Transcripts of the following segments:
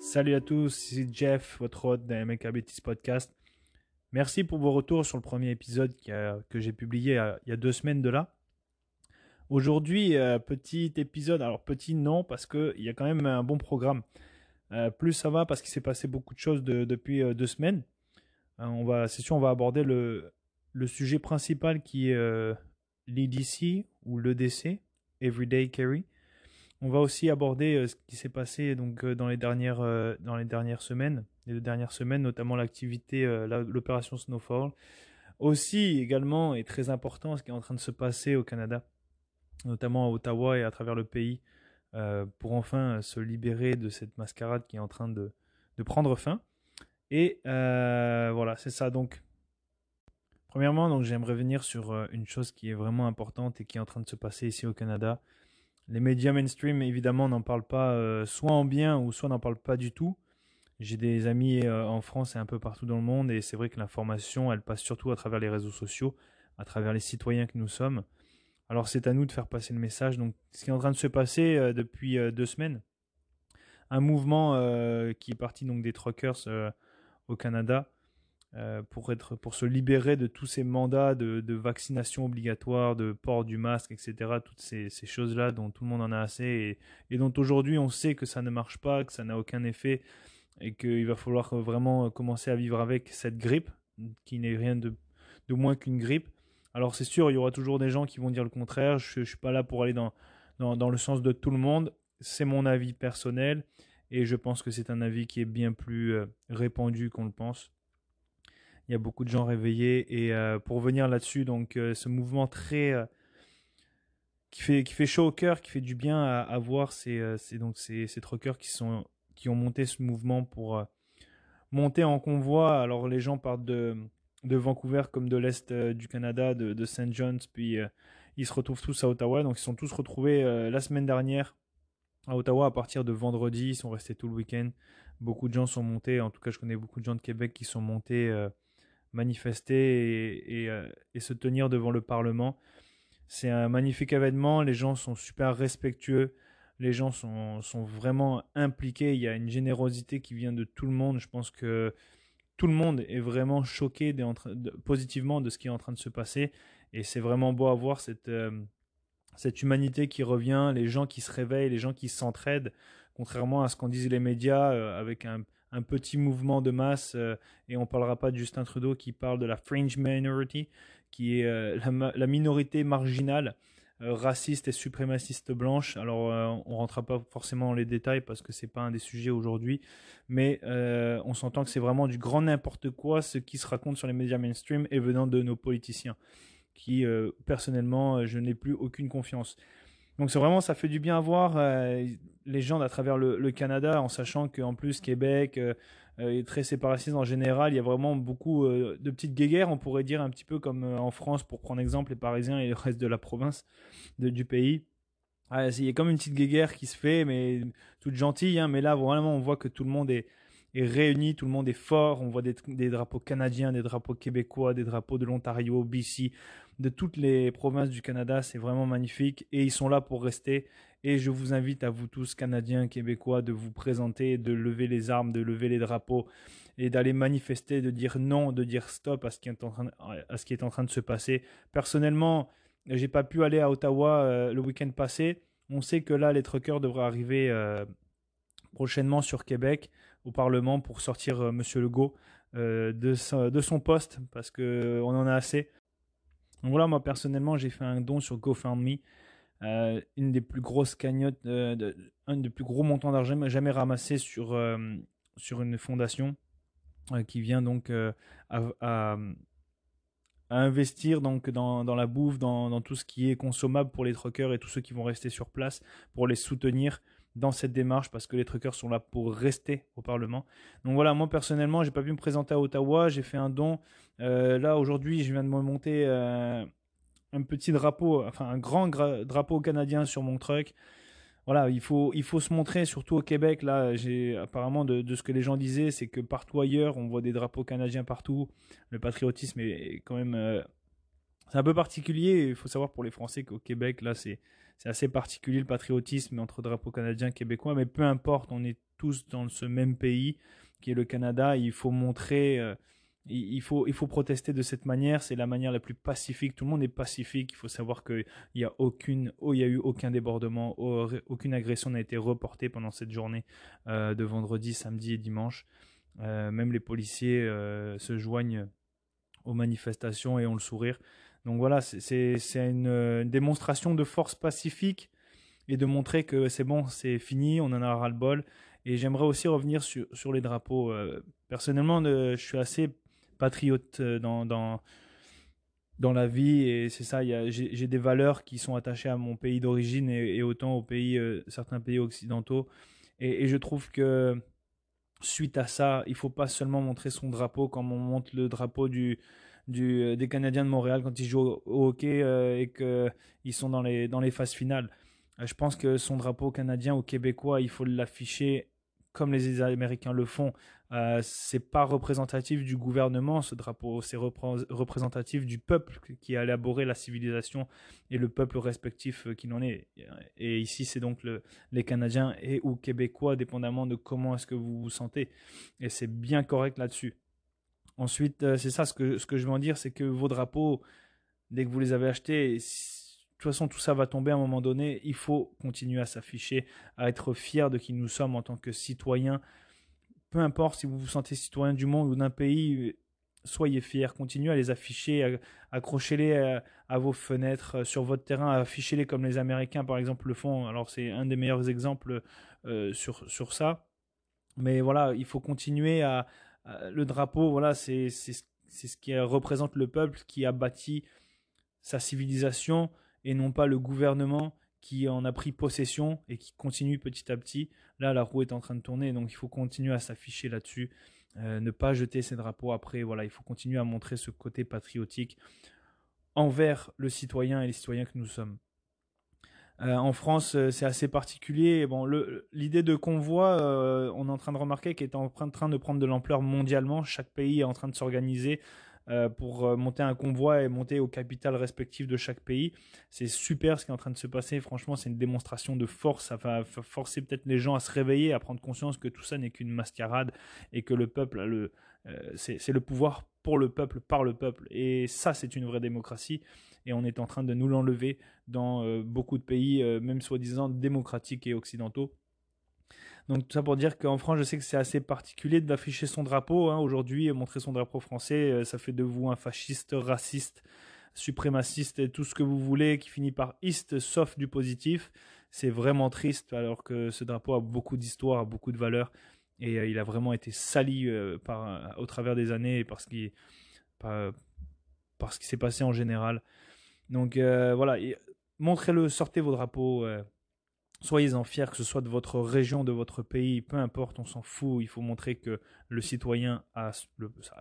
Salut à tous, c'est Jeff, votre hôte d'un Make Podcast. Merci pour vos retours sur le premier épisode que j'ai publié il y a deux semaines de là. Aujourd'hui, euh, petit épisode, alors petit non, parce qu'il y a quand même un bon programme. Euh, plus ça va parce qu'il s'est passé beaucoup de choses depuis euh, deux semaines. on va, c'est sûr, on va aborder le, le sujet principal qui est l'EDC ou l'EDC, Everyday Carry. On va aussi aborder ce qui s'est passé donc dans les dernières dans les dernières semaines, les deux dernières semaines, notamment l'activité, l'opération Snowfall. Aussi également et très important ce qui est en train de se passer au Canada notamment à Ottawa et à travers le pays, euh, pour enfin se libérer de cette mascarade qui est en train de, prendre fin. Et euh, voilà, c'est ça. Donc, premièrement, donc j'aimerais revenir sur euh, une chose qui est vraiment importante et qui est en train de se passer ici au Canada. Les médias mainstream, évidemment, n'en parlent pas soit en bien ou soit n'en parlent pas du tout. J'ai des amis en France et un peu partout dans le monde et c'est vrai que l'information, elle passe surtout à travers les réseaux sociaux, à travers les citoyens que nous sommes. Alors c'est à nous de faire passer le message. Donc ce qui est en train de se passer euh, depuis euh, deux semaines, un mouvement euh, qui est parti donc des truckers au Canada pour être pour se libérer de tous ces mandats de, vaccination obligatoire, de port du masque, etc. Toutes ces, choses là dont tout le monde en a assez et, dont aujourd'hui on sait que ça ne marche pas, que ça n'a aucun effet et qu'il va falloir vraiment commencer à vivre avec cette grippe qui n'est rien de moins qu'une grippe alors c'est sûr, il y aura toujours des gens qui vont dire le contraire. Je ne suis pas là pour aller dans, dans, le sens de tout le monde. C'est mon avis personnel et je pense que c'est un avis qui est bien plus euh, répandu qu'on le pense. Il y a beaucoup de gens réveillés et euh, pour venir là-dessus, donc euh, ce mouvement très qui fait qui fait chaud au cœur, qui fait du bien à, voir, c'est donc ces, ces qui sont qui ont monté ce mouvement pour monter en convoi. Alors les gens partent de de Vancouver comme de l'Est euh, du Canada, de, de St. John's, puis euh, ils se retrouvent tous à Ottawa. Donc ils sont tous retrouvés euh, la semaine dernière à Ottawa à partir de vendredi. Ils sont restés tout le week-end. Beaucoup de gens sont montés, en tout cas je connais beaucoup de gens de Québec qui sont montés manifester et, et, se tenir devant le Parlement. C'est un magnifique événement, les gens sont super respectueux, les gens sont, vraiment impliqués, il y a une générosité qui vient de tout le monde. Je pense que tout le monde est vraiment choqué positivement de ce qui est en train de se passer. Et c'est vraiment beau à voir cette, euh, cette humanité qui revient, les gens qui se réveillent, les gens qui s'entraident, contrairement à ce qu'en disent les médias, euh, avec un, un, petit mouvement de masse. Euh, et on parlera pas de Justin Trudeau qui parle de la fringe minority, qui est la, la, minorité marginale. Euh, raciste et suprémaciste blanche. Alors, euh, on rentrera pas forcément dans les détails parce que c'est pas un des sujets aujourd'hui, mais euh, on s'entend que c'est vraiment du grand n'importe quoi ce qui se raconte sur les médias mainstream et venant de nos politiciens, qui personnellement, je n'ai plus aucune confiance. Donc c'est vraiment, ça fait du bien à voir les gens à travers le, Canada, en sachant qu'en plus Québec, euh, est très séparatiste en général. Il y a vraiment beaucoup euh, de petites guéguerres, on pourrait dire un petit peu comme euh, en France, pour prendre exemple, les Parisiens et le reste de la province du pays. Il y a comme une petite guéguerre qui se fait, mais toute gentille. Hein, mais là, vraiment, on voit que tout le monde est, est réuni, tout le monde est fort. On voit des, drapeaux canadiens, des drapeaux québécois, des drapeaux de l'Ontario, BC, de toutes les provinces du Canada. C'est vraiment magnifique et ils sont là pour rester. Et je vous invite à vous tous, Canadiens, Québécois, de vous présenter, de lever les armes, de lever les drapeaux et d'aller manifester, de dire non, de dire stop à ce qui est en train, à ce qui est en train de se passer. Personnellement, j'ai pas pu aller à Ottawa euh, le week-end passé. On sait que là, les truckers devraient arriver euh, prochainement sur Québec au Parlement pour sortir M. Euh, Monsieur Legault de, de, son poste parce que on en a assez. Donc voilà, moi personnellement, j'ai fait un don sur GoFundMe euh, une des plus grosses cagnottes, euh, un des plus gros montants d'argent jamais ramassé sur, euh, sur une fondation qui vient donc à, investir donc dans, dans la bouffe, dans, dans, tout ce qui est consommable pour les truckers et tous ceux qui vont rester sur place pour les soutenir dans cette démarche parce que les truckers sont là pour rester au Parlement. Donc voilà, moi personnellement, j'ai pas pu me présenter à Ottawa, j'ai fait un don. là aujourd'hui, je viens de me monter un petit drapeau, enfin un grand drapeau canadien sur mon truck. Voilà, il faut, il faut se montrer, surtout au Québec. Là, j'ai apparemment de, ce que les gens disaient, c'est que partout ailleurs, on voit des drapeaux canadiens partout. Le patriotisme est, quand même, euh, c'est un peu particulier. Il faut savoir pour les Français qu'au Québec, là, c'est, c'est assez particulier le patriotisme entre drapeau canadien et québécois, mais peu importe, on est tous dans ce même pays qui est le Canada. Il faut montrer, euh, il, faut, il faut protester de cette manière. C'est la manière la plus pacifique. Tout le monde est pacifique. Il faut savoir qu'il n'y a oh, a eu aucun débordement, aucune agression n'a été reportée pendant cette journée euh, de vendredi, samedi et dimanche. Euh, même les policiers se joignent aux manifestations et ont le sourire. Donc voilà, c'est une, démonstration de force pacifique et de montrer que c'est bon, c'est fini, on en a ras le bol. Et j'aimerais aussi revenir sur, les drapeaux. Euh, personnellement, je suis assez patriote euh, dans, la vie et c'est ça, j'ai des valeurs qui sont attachées à mon pays d'origine et, autant aux pays, euh, certains pays occidentaux. Et, je trouve que suite à ça, il faut pas seulement montrer son drapeau comme on montre le drapeau du, du, des Canadiens de Montréal quand ils jouent au, hockey et qu'ils sont dans les, dans les phases finales. Je pense que son drapeau canadien ou québécois, il faut l'afficher comme les Américains le font. Euh, c'est pas représentatif du gouvernement, ce drapeau, c'est représentatif du peuple qui a élaboré la civilisation et le peuple respectif euh, qu'il en est. Et ici, c'est donc le, les Canadiens et ou Québécois, dépendamment de comment est-ce que vous vous sentez. Et c'est bien correct là-dessus. Ensuite, euh, c'est ça ce que, ce que je veux en dire, c'est que vos drapeaux, dès que vous les avez achetés, toute façon, tout ça va tomber à un moment donné. Il faut continuer à s'afficher, à être fier de qui nous sommes en tant que citoyens. Peu importe si vous vous sentez citoyen du monde ou d'un pays, soyez fiers. Continuez à les afficher, accrochez-les à, vos fenêtres, euh, sur votre terrain, affichez-les comme les Américains, par exemple, le font. Alors, c'est un des meilleurs exemples euh, sur, sur ça. Mais voilà, il faut continuer à. Le drapeau, voilà, c'est ce qui représente le peuple qui a bâti sa civilisation et non pas le gouvernement qui en a pris possession et qui continue petit à petit. Là, la roue est en train de tourner, donc il faut continuer à s'afficher là-dessus, euh, ne pas jeter ses drapeaux après. Voilà, il faut continuer à montrer ce côté patriotique envers le citoyen et les citoyens que nous sommes. Euh, en France, euh, c'est assez particulier. Bon, l'idée de convoi, on est en train de remarquer qu'elle est en train de prendre de l'ampleur mondialement. Chaque pays est en train de s'organiser euh, pour euh, monter un convoi et monter au capital respectif de chaque pays. C'est super ce qui est en train de se passer. Franchement, c'est une démonstration de force. Ça va forcer peut-être les gens à se réveiller, à prendre conscience que tout ça n'est qu'une mascarade et que le peuple, le, euh, c'est le pouvoir pour le peuple, par le peuple. Et ça, c'est une vraie démocratie. Et on est en train de nous l'enlever dans beaucoup de pays, même soi-disant démocratiques et occidentaux. Donc tout ça pour dire qu'en France, je sais que c'est assez particulier d'afficher son drapeau. Hein. Aujourd'hui, montrer son drapeau français, euh, ça fait de vous un fasciste, raciste, suprémaciste tout ce que vous voulez qui finit par ist, sauf du positif. C'est vraiment triste alors que ce drapeau a beaucoup d'histoire, a beaucoup de valeur et euh, il a vraiment été sali euh, par, au travers des années et parce qu'il par ce qui s'est passé en général. Donc voilà, montrez-le, sortez vos drapeaux. Soyez-en fiers, que ce soit de votre région, de votre pays, peu importe, on s'en fout. Il faut montrer que le citoyen a,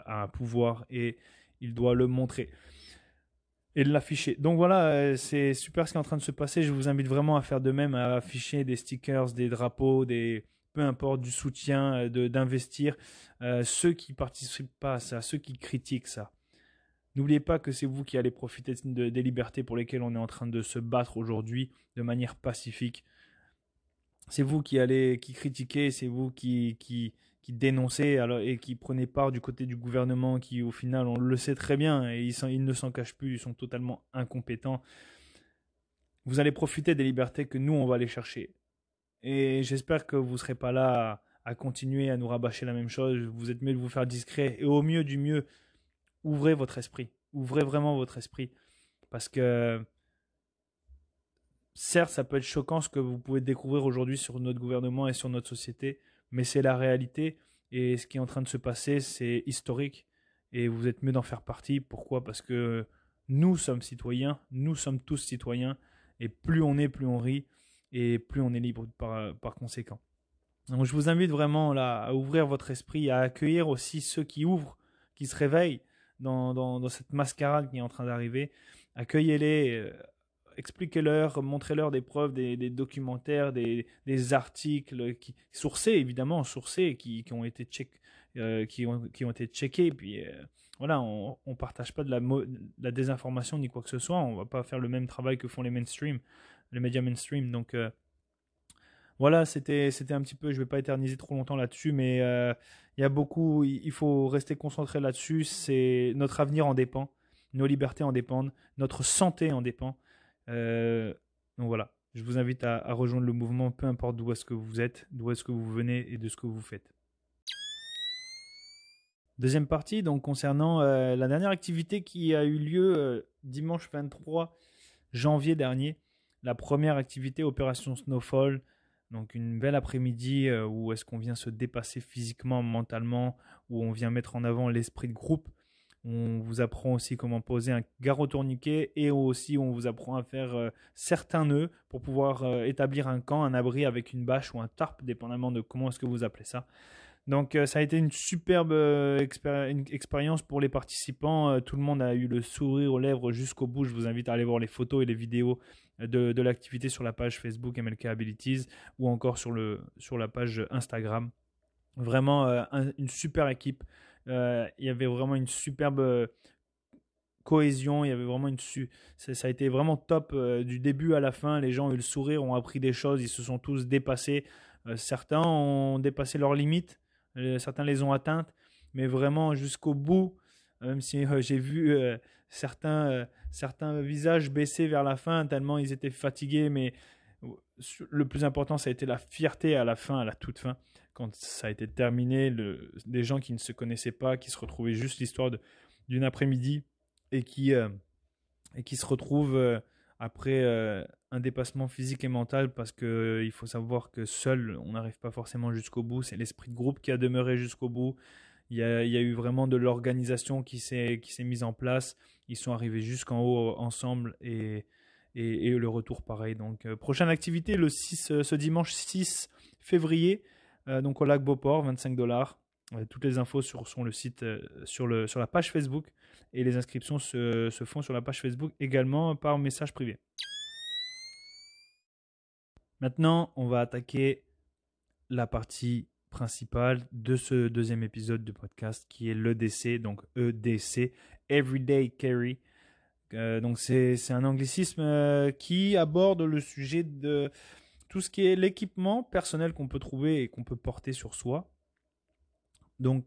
un pouvoir et il doit le montrer et l'afficher. Donc voilà, euh, c'est super ce qui est en train de se passer. Je vous invite vraiment à faire de même, à afficher des stickers, des drapeaux, des peu importe du soutien, euh, d'investir. Euh, ceux qui participent pas à ça, ceux qui critiquent ça. N'oubliez pas que c'est vous qui allez profiter des libertés pour lesquelles on est en train de se battre aujourd'hui de manière pacifique c'est vous qui allez qui critiquez, c'est vous qui, dénoncez et qui prenez part du côté du gouvernement qui au final on le sait très bien et ils, ils ne s'en cachent plus, ils sont totalement incompétents. Vous allez profiter des libertés que nous on va aller chercher. Et j'espère que vous ne serez pas là à, à, continuer à nous rabâcher la même chose. Vous êtes mieux de vous faire discret et au mieux du mieux, ouvrez votre esprit. Ouvrez vraiment votre esprit. Parce que certes, ça peut être choquant ce que vous pouvez découvrir aujourd'hui sur notre gouvernement et sur notre société, mais c'est la réalité. Et ce qui est en train de se passer, c'est historique. Et vous êtes mieux d'en faire partie. Pourquoi? Parce que nous sommes citoyens, nous sommes tous citoyens. Et plus on est, plus on rit. Et plus on est libre par, conséquent. Donc je vous invite vraiment là, à ouvrir votre esprit, à accueillir aussi ceux qui ouvrent, qui se réveillent dans, dans, cette mascarade qui est en train d'arriver. Accueillez-les, euh, expliquez-leur, montrez-leur des preuves, des, documentaires, des, articles qui, sourcés, évidemment, sourcés, qui, qui ont été check, euh, qui, ont, qui ont été checkés. Puis euh, voilà, on ne partage pas de la, la, désinformation ni quoi que ce soit. On va pas faire le même travail que font les mainstream. les médias mainstream. Donc voilà, c'était un petit peu, je ne vais pas éterniser trop longtemps là-dessus, mais il y a beaucoup, il faut rester concentré là-dessus. C'est notre avenir en dépend, nos libertés en dépendent, notre santé en dépend. donc voilà, je vous invite à, à rejoindre le mouvement, peu importe d'où est-ce que vous êtes, d'où est-ce que vous venez et de ce que vous faites. Deuxième partie, donc concernant euh, la dernière activité qui a eu lieu euh, dimanche 23 janvier dernier. La première activité, opération Snowfall. Donc une belle après-midi euh, où est-ce qu'on vient se dépasser physiquement, mentalement, où on vient mettre en avant l'esprit de groupe. On vous apprend aussi comment poser un garrot tourniquet et aussi on vous apprend à faire certains nœuds pour pouvoir établir un camp, un abri avec une bâche ou un tarp, dépendamment de comment est-ce que vous appelez ça. Donc euh, ça a été une superbe euh, expérience pour les participants. Euh, tout le monde a eu le sourire aux lèvres jusqu'au bout. Je vous invite à aller voir les photos et les vidéos de, l'activité sur la page Facebook MLK Abilities ou encore sur, le, sur la page Instagram. Vraiment une super équipe. il y avait vraiment une superbe cohésion. Il y avait vraiment une ça, ça a été vraiment top du début à la fin. Les gens ont eu le sourire, ont appris des choses, ils se sont tous dépassés. certains ont dépassé leurs limites certains les ont atteintes, mais vraiment jusqu'au bout, euh, même si euh, j'ai vu euh, certains, certains visages baisser vers la fin, tellement ils étaient fatigués, mais le plus important, ça a été la fierté à la fin, à la toute fin, quand ça a été terminé, le, des gens qui ne se connaissaient pas, qui se retrouvaient juste l'histoire d'une après-midi et qui, et qui se retrouvent après un dépassement physique et mental parce que il faut savoir que seul on n'arrive pas forcément jusqu'au bout. C'est l'esprit de groupe qui a demeuré jusqu'au bout. Il y, a, il y a, eu vraiment de l'organisation qui s'est mise en place. Ils sont arrivés jusqu'en haut ensemble et, et, le retour pareil. Donc euh, prochaine activité le 6 euh, ce dimanche 6 février euh, donc au lac Beauport 25 dollars. toutes les infos sur, sur le site sur le sur la page Facebook et les inscriptions se, font sur la page Facebook également par message privé. Maintenant, on va attaquer la partie principale de ce deuxième épisode du podcast qui est l'EDC, donc EDC, Everyday Carry. Euh, donc c'est un anglicisme euh, qui aborde le sujet de tout ce qui est l'équipement personnel qu'on peut trouver et qu'on peut porter sur soi. Donc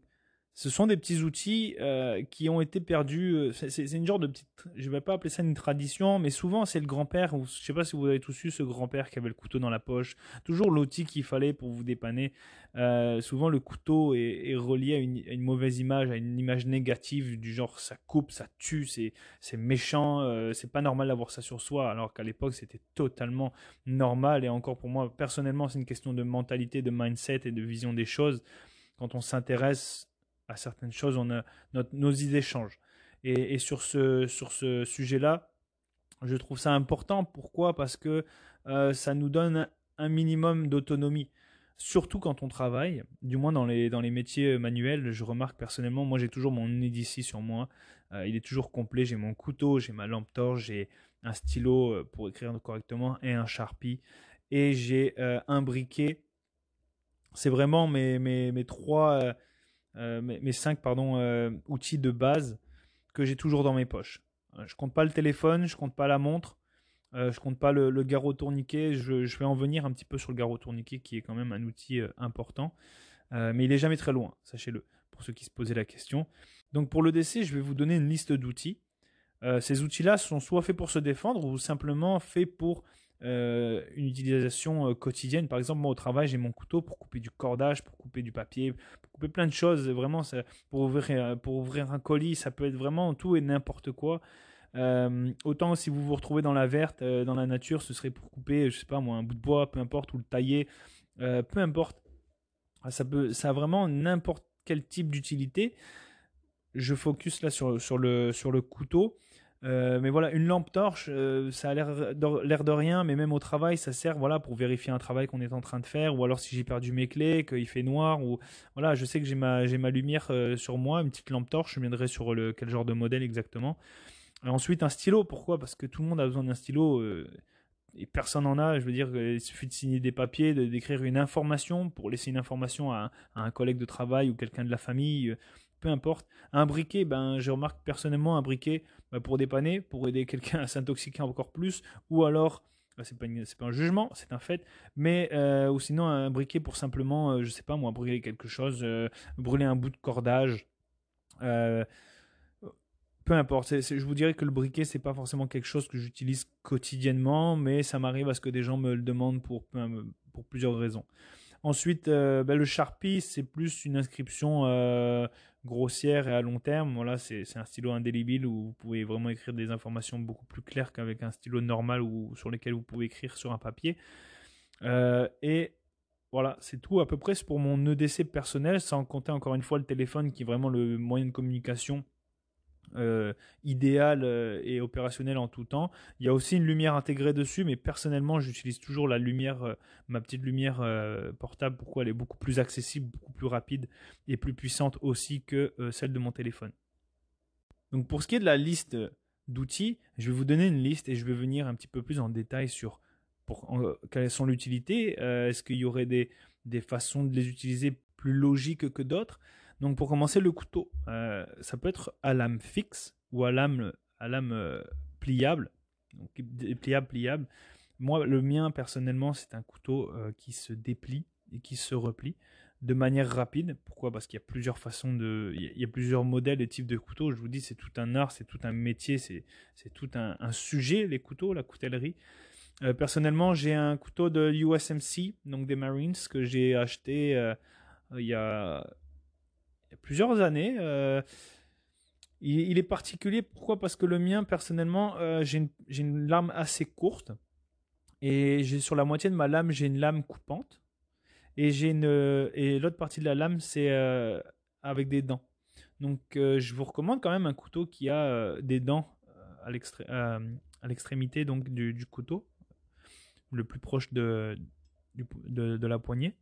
ce sont des petits outils euh, qui ont été perdus. Euh, c'est une genre de petite, je vais pas appeler ça une tradition, mais souvent c'est le grand-père. Je sais pas si vous avez tous eu ce grand-père qui avait le couteau dans la poche. Toujours l'outil qu'il fallait pour vous dépanner. Euh, souvent le couteau est, relié à une, mauvaise image, à une image négative du genre ça coupe, ça tue, c'est méchant, c'est pas normal d'avoir ça sur soi. Alors qu'à l'époque c'était totalement normal. Et encore pour moi personnellement c'est une question de mentalité, de mindset et de vision des choses. Quand on s'intéresse à certaines choses, on a, nos idées changent. Et, sur ce, sur ce sujet-là, je trouve ça important. Pourquoi? Parce que euh, ça nous donne un minimum d'autonomie. Surtout quand on travaille, du moins dans les, dans les métiers manuels, je remarque personnellement, moi j'ai toujours mon ici sur moi, euh, il est toujours complet, j'ai mon couteau, j'ai ma lampe torche, j'ai un stylo euh, pour écrire correctement et un charpie, et j'ai un briquet. C'est vraiment mes, mes, mes trois, euh, mes, cinq pardon, euh, outils de base que j'ai toujours dans mes poches. Euh, je compte pas le téléphone, je compte pas la montre, je compte pas le, garrot tourniquet. Je, vais en venir un petit peu sur le garrot tourniquet qui est quand même un outil important, mais il est jamais très loin, sachez-le, pour ceux qui se posaient la question. Donc pour le DC, je vais vous donner une liste d'outils. ces outils-là sont soit faits pour se défendre ou simplement faits pour euh, une utilisation euh, quotidienne. Par exemple, moi au travail, j'ai mon couteau pour couper du cordage, pour couper du papier, pour couper plein de choses. Vraiment, pour, ouvrir, euh, pour ouvrir un colis, ça peut être vraiment tout et n'importe quoi. autant si vous vous retrouvez dans la verte, dans la nature, ce serait pour couper, je sais pas moi, un bout de bois, peu importe, ou le tailler, peu importe. Ça, peut, ça a vraiment n'importe quel type d'utilité. Je focus là sur, sur, le, sur le couteau. Euh, mais voilà, une lampe torche, euh, ça a l'air de rien, mais même au travail, ça sert voilà pour vérifier un travail qu'on est en train de faire, ou alors si j'ai perdu mes clés, qu'il fait noir, ou voilà, je sais que j'ai ma j'ai ma lumière euh, sur moi, une petite lampe torche. Je viendrai sur le quel genre de modèle exactement. ensuite, un stylo. Pourquoi? Parce que tout le monde a besoin d'un stylo. et personne n'en a, je veux dire, il suffit de signer des papiers, de d'écrire une information pour laisser une information à, à un collègue de travail ou quelqu'un de la famille peu importe. Un briquet, ben, je remarque personnellement un briquet ben, pour dépanner, pour aider quelqu'un à s'intoxiquer encore plus, ou alors c'est pas, pas un jugement, c'est un fait. Mais euh, ou sinon un briquet pour simplement, euh, je sais pas moi, brûler quelque chose, euh, brûler un bout de cordage. peu importe. je vous dirais que le briquet c'est pas forcément quelque chose que j'utilise quotidiennement, mais ça m'arrive à ce que des gens me le demandent pour plusieurs raisons. Ensuite, ben, le Sharpie, c'est plus une inscription grossière et à long terme. Voilà, c'est un stylo indélébile où vous pouvez vraiment écrire des informations beaucoup plus claires qu'avec un stylo normal ou sur lequel vous pouvez écrire sur un papier. Euh, et voilà, c'est tout à peu près pour mon EDC personnel, sans compter encore une fois le téléphone qui est vraiment le moyen de communication euh, idéal euh, et opérationnel en tout temps. Il y a aussi une lumière intégrée dessus, mais personnellement, j'utilise toujours la lumière, euh, ma petite lumière portable. Pourquoi elle est beaucoup plus accessible, beaucoup plus rapide et plus puissante aussi que celle de mon téléphone. Donc pour ce qui est de la liste d'outils, je vais vous donner une liste et je vais venir un petit peu plus en détail sur pour, quelles sont l'utilité. Est-ce qu'il y aurait des, des façons de les utiliser plus logiques que d'autres? Donc pour commencer, le couteau, euh, ça peut être à lame fixe ou à lame, à lame euh, pliable. Donc, pliable, pliable. Moi, le mien, personnellement, c'est un couteau euh, qui se déplie et qui se replie de manière rapide. Pourquoi? Parce qu'il y a plusieurs façons de... Il y a plusieurs modèles et types de couteaux. Je vous dis, c'est tout un art, c'est tout un métier, c'est tout un, un, sujet, les couteaux, la coutellerie. personnellement, j'ai un couteau de USMC, donc des Marines, que j'ai acheté il y a plusieurs années. Euh, il, est particulier, pourquoi? Parce que le mien, personnellement, euh, j'ai une, lame assez courte. Et sur la moitié de ma lame, j'ai une lame coupante. Et, j'ai une, et l'autre partie de la lame, c'est euh, avec des dents. Donc je vous recommande quand même un couteau qui a des dents à l'extrémité donc du, couteau, le plus proche de la poignée.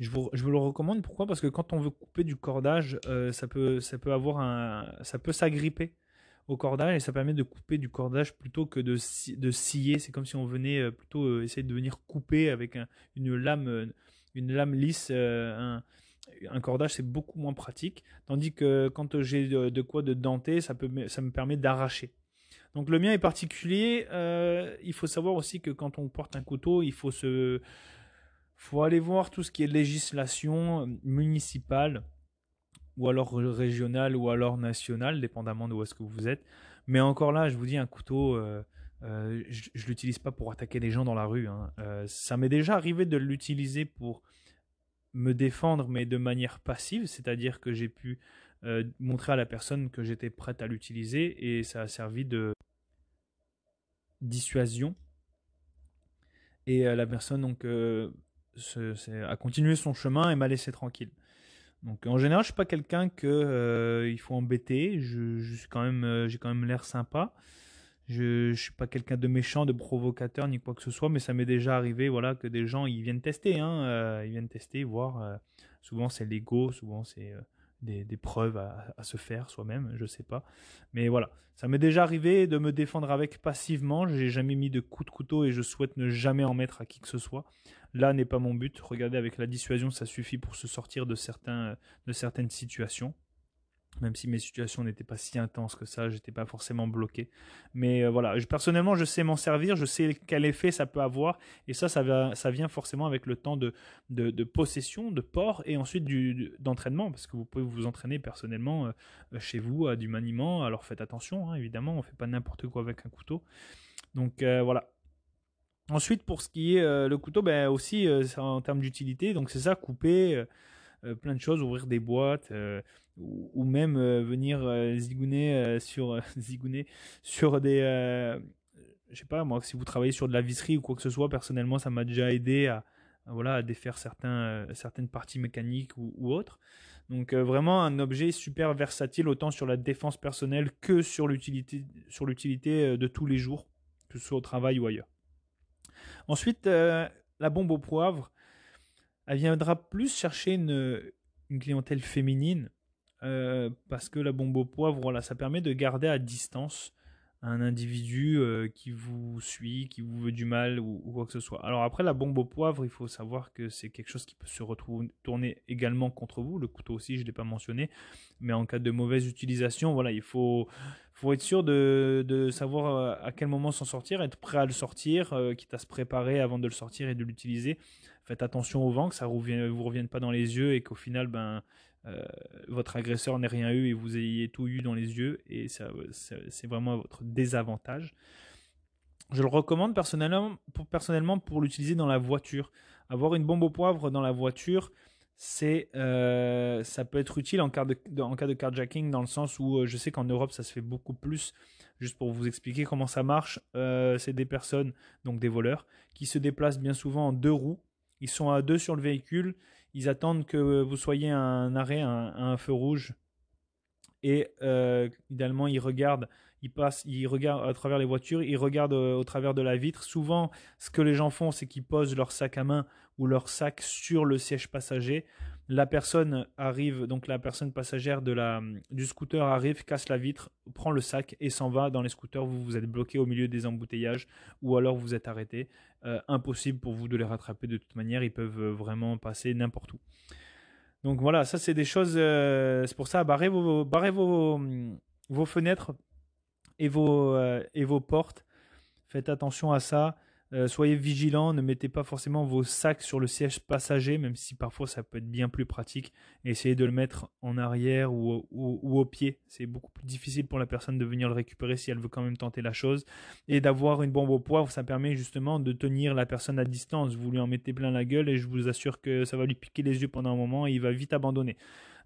Je vous, le recommande. Pourquoi? Parce que quand on veut couper du cordage, euh, ça peut, avoir un, ça peut s'agripper au cordage et ça permet de couper du cordage plutôt que de, de scier. C'est comme si on venait euh, plutôt euh, essayer de venir couper avec une lame, une lame lisse. un, un cordage c'est beaucoup moins pratique, tandis que quand j'ai de, de, quoi de denter, ça, peut, ça me permet d'arracher. Donc le mien est particulier. il faut savoir aussi que quand on porte un couteau, il faut se faut aller voir tout ce qui est législation euh, municipale ou alors régionale ou alors nationale, dépendamment de où est-ce que vous êtes. Mais encore là, je vous dis, un couteau, euh, euh, je, ne l'utilise pas pour attaquer les gens dans la rue. Hein. ça m'est déjà arrivé de l'utiliser pour me défendre, mais de manière passive, c'est-à-dire que j'ai pu montrer à la personne que j'étais prête à l'utiliser et ça a servi de dissuasion. Et la personne donc a continué son chemin et m'a laissé tranquille. Donc en général, je suis pas quelqu'un que euh, il faut embêter. Je, suis quand même, euh, j'ai quand même l'air sympa. Je, je suis pas quelqu'un de méchant, de provocateur ni quoi que ce soit, mais ça m'est déjà arrivé, voilà, que des gens ils viennent tester, hein, euh, ils viennent tester, voir. souvent c'est l'ego, souvent c'est des, preuves à, se faire soi-même, je sais pas. Mais voilà, ça m'est déjà arrivé de me défendre avec passivement. J'ai jamais mis de coup de couteau et je souhaite ne jamais en mettre à qui que ce soit. Là n'est pas mon but. Regardez, avec la dissuasion, ça suffit pour se sortir de, certaines situations même si mes situations n'étaient pas si intenses que ça, j'étais pas forcément bloqué. Mais euh, voilà, personnellement, je sais m'en servir, je sais quel effet ça peut avoir, et ça, ça, vient forcément avec le temps de, possession, de port, et ensuite d'entraînement, parce que vous pouvez vous entraîner personnellement euh, chez vous à du maniement, alors faites attention, hein, évidemment, on fait pas n'importe quoi avec un couteau. Donc euh, voilà. Ensuite, pour ce qui est le couteau, ben aussi en termes d'utilité, donc c'est ça, couper plein de choses, ouvrir des boîtes ou, même euh, venir euh, zigouner euh, sur zigouner sur des je sais pas moi si vous travaillez sur de la visserie ou quoi que ce soit personnellement ça m'a déjà aidé à, voilà à défaire certaines parties mécaniques ou, ou autres. Donc vraiment un objet super versatile autant sur la défense personnelle que sur l'utilité sur l'utilité de tous les jours que ce soit au travail ou ailleurs ensuite la bombe au poivre elle viendra plus chercher une, une clientèle féminine euh, parce que la bombe au poivre, voilà, ça permet de garder à distance un individu euh, qui vous suit, qui vous veut du mal ou, quoi que ce soit. Alors après, la bombe au poivre, il faut savoir que c'est quelque chose qui peut se retourner également contre vous. Le couteau aussi, je ne l'ai pas mentionné. Mais en cas de mauvaise utilisation, voilà, il faut, faut être sûr de, de savoir euh, à quel moment s'en sortir, être prêt à le sortir, euh, quitte à se préparer avant de le sortir et de l'utiliser. Faites attention au vent, que ça ne vous revienne pas dans les yeux et qu'au final, ben, votre agresseur n'ait rien eu et vous ayez tout eu dans les yeux et c'est vraiment votre désavantage. Je le recommande personnellement pour, personnellement pour l'utiliser dans la voiture. Avoir une bombe au poivre dans la voiture, c'est euh, ça peut être utile en cas de, en cas de carjacking dans le sens où euh, je sais qu'en Europe ça se fait beaucoup plus. Juste pour vous expliquer comment ça marche, c'est des personnes, donc des voleurs, qui se déplacent bien souvent en deux roues. Ils sont à deux sur le véhicule ils attendent que vous soyez à un arrêt, à un, feu rouge. Et euh, idéalement, ils regardent, ils passent, ils regardent à travers les voitures, ils regardent euh, au travers de la vitre. Souvent, ce que les gens font, c'est qu'ils posent leur sac à main ou leur sac sur le siège passager la personne arrive, donc la personne passagère de la, du scooter arrive, casse la vitre, prend le sac et s'en va dans les scooters. Vous, vous êtes bloqué au milieu des embouteillages ou alors vous êtes arrêté. Euh, impossible pour vous de les rattraper de toute manière. Ils peuvent euh, vraiment passer n'importe où. Donc voilà, ça c'est des choses. Euh, c'est pour ça, barrez vos, barrez vos, vos fenêtres et vos, et vos portes. Faites attention à ça. Euh, soyez vigilants, ne mettez pas forcément vos sacs sur le siège passager, même si parfois ça peut être bien plus pratique. essayez de le mettre en arrière ou, au pied. C'est beaucoup plus difficile pour la personne de venir le récupérer si elle veut quand même tenter la chose. Et d'avoir une bombe au poivre, ça permet justement de tenir la personne à distance. Vous lui en mettez plein la gueule et je vous assure que ça va lui piquer les yeux pendant un moment et il va vite abandonner.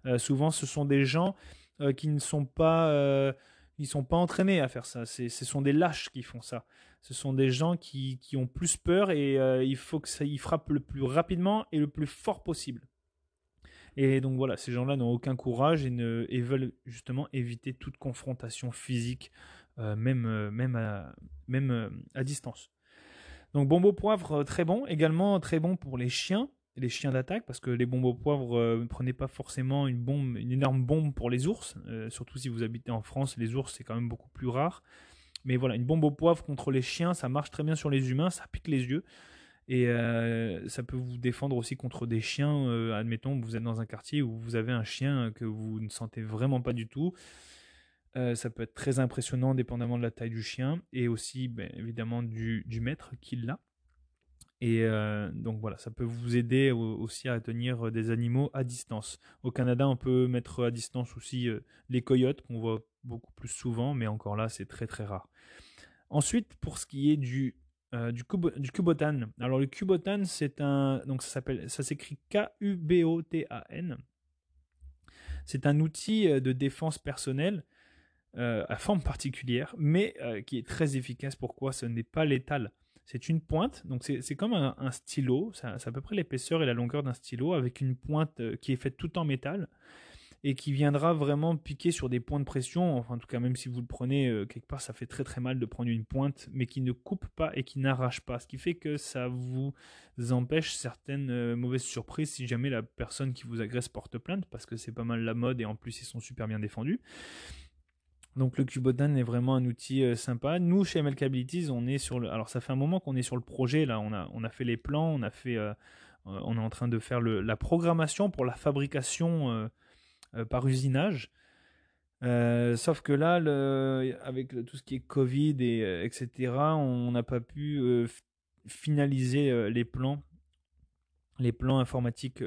Euh, souvent, ce sont des gens euh, qui ne sont pas ils sont pas entraînés à faire ça. ce sont des lâches qui font ça. Ce sont des gens qui, ont plus peur et euh, il faut que ça y frappe le plus rapidement et le plus fort possible. Et donc voilà, ces gens-là n'ont aucun courage et, ne, veulent justement éviter toute confrontation physique, euh, même, euh, même, à, même à distance. Donc bombo poivre, très bon. Également très bon pour les chiens les chiens d'attaque parce que les bombes au poivre ne prenaient pas forcément une bombe, une énorme bombe pour les ours, surtout si vous habitez en France, les ours c'est quand même beaucoup plus rare. Mais voilà, une bombe au poivre contre les chiens, ça marche très bien sur les humains, ça pique les yeux. Et euh, ça peut vous défendre aussi contre des chiens. Euh, admettons, vous êtes dans un quartier où vous avez un chien que vous ne sentez vraiment pas du tout. Euh, ça peut être très impressionnant dépendamment de la taille du chien et aussi ben, évidemment du, du maître qui l'a. Et donc voilà, ça peut vous aider aussi à tenir des animaux à distance. Au Canada, on peut mettre à distance aussi les coyotes qu'on voit beaucoup plus souvent, mais encore là, c'est très très rare. Ensuite, pour ce qui est du, euh, du, du, Kubotan. Alors le Kubotan, c'est un, donc ça s'appelle, ça s'écrit K-U-B-O-T-A-N. C'est un outil euh, de défense personnelle euh, à forme particulière, mais qui est très efficace. Pourquoi? Ce n'est pas létal. C'est une pointe, donc c'est comme un, stylo, c'est à peu près l'épaisseur et la longueur d'un stylo, avec une pointe qui est faite tout en métal et qui viendra vraiment piquer sur des points de pression. Enfin, en tout cas, même si vous le prenez euh, quelque part, ça fait très très mal de prendre une pointe, mais qui ne coupe pas et qui n'arrache pas. Ce qui fait que ça vous empêche certaines euh, mauvaises surprises si jamais la personne qui vous agresse porte plainte, parce que c'est pas mal la mode et en plus ils sont super bien défendus. Donc le Cubotan est vraiment un outil euh, sympa. Nous chez MLK Abilities, on est sur le. Alors ça fait un moment qu'on est sur le projet là. On a on a fait les plans, on a fait, on est en train de faire la programmation pour la fabrication euh, par usinage. Euh, sauf que là, avec tout ce qui est Covid et euh, etc., on n'a pas pu finaliser les plans, les plans informatiques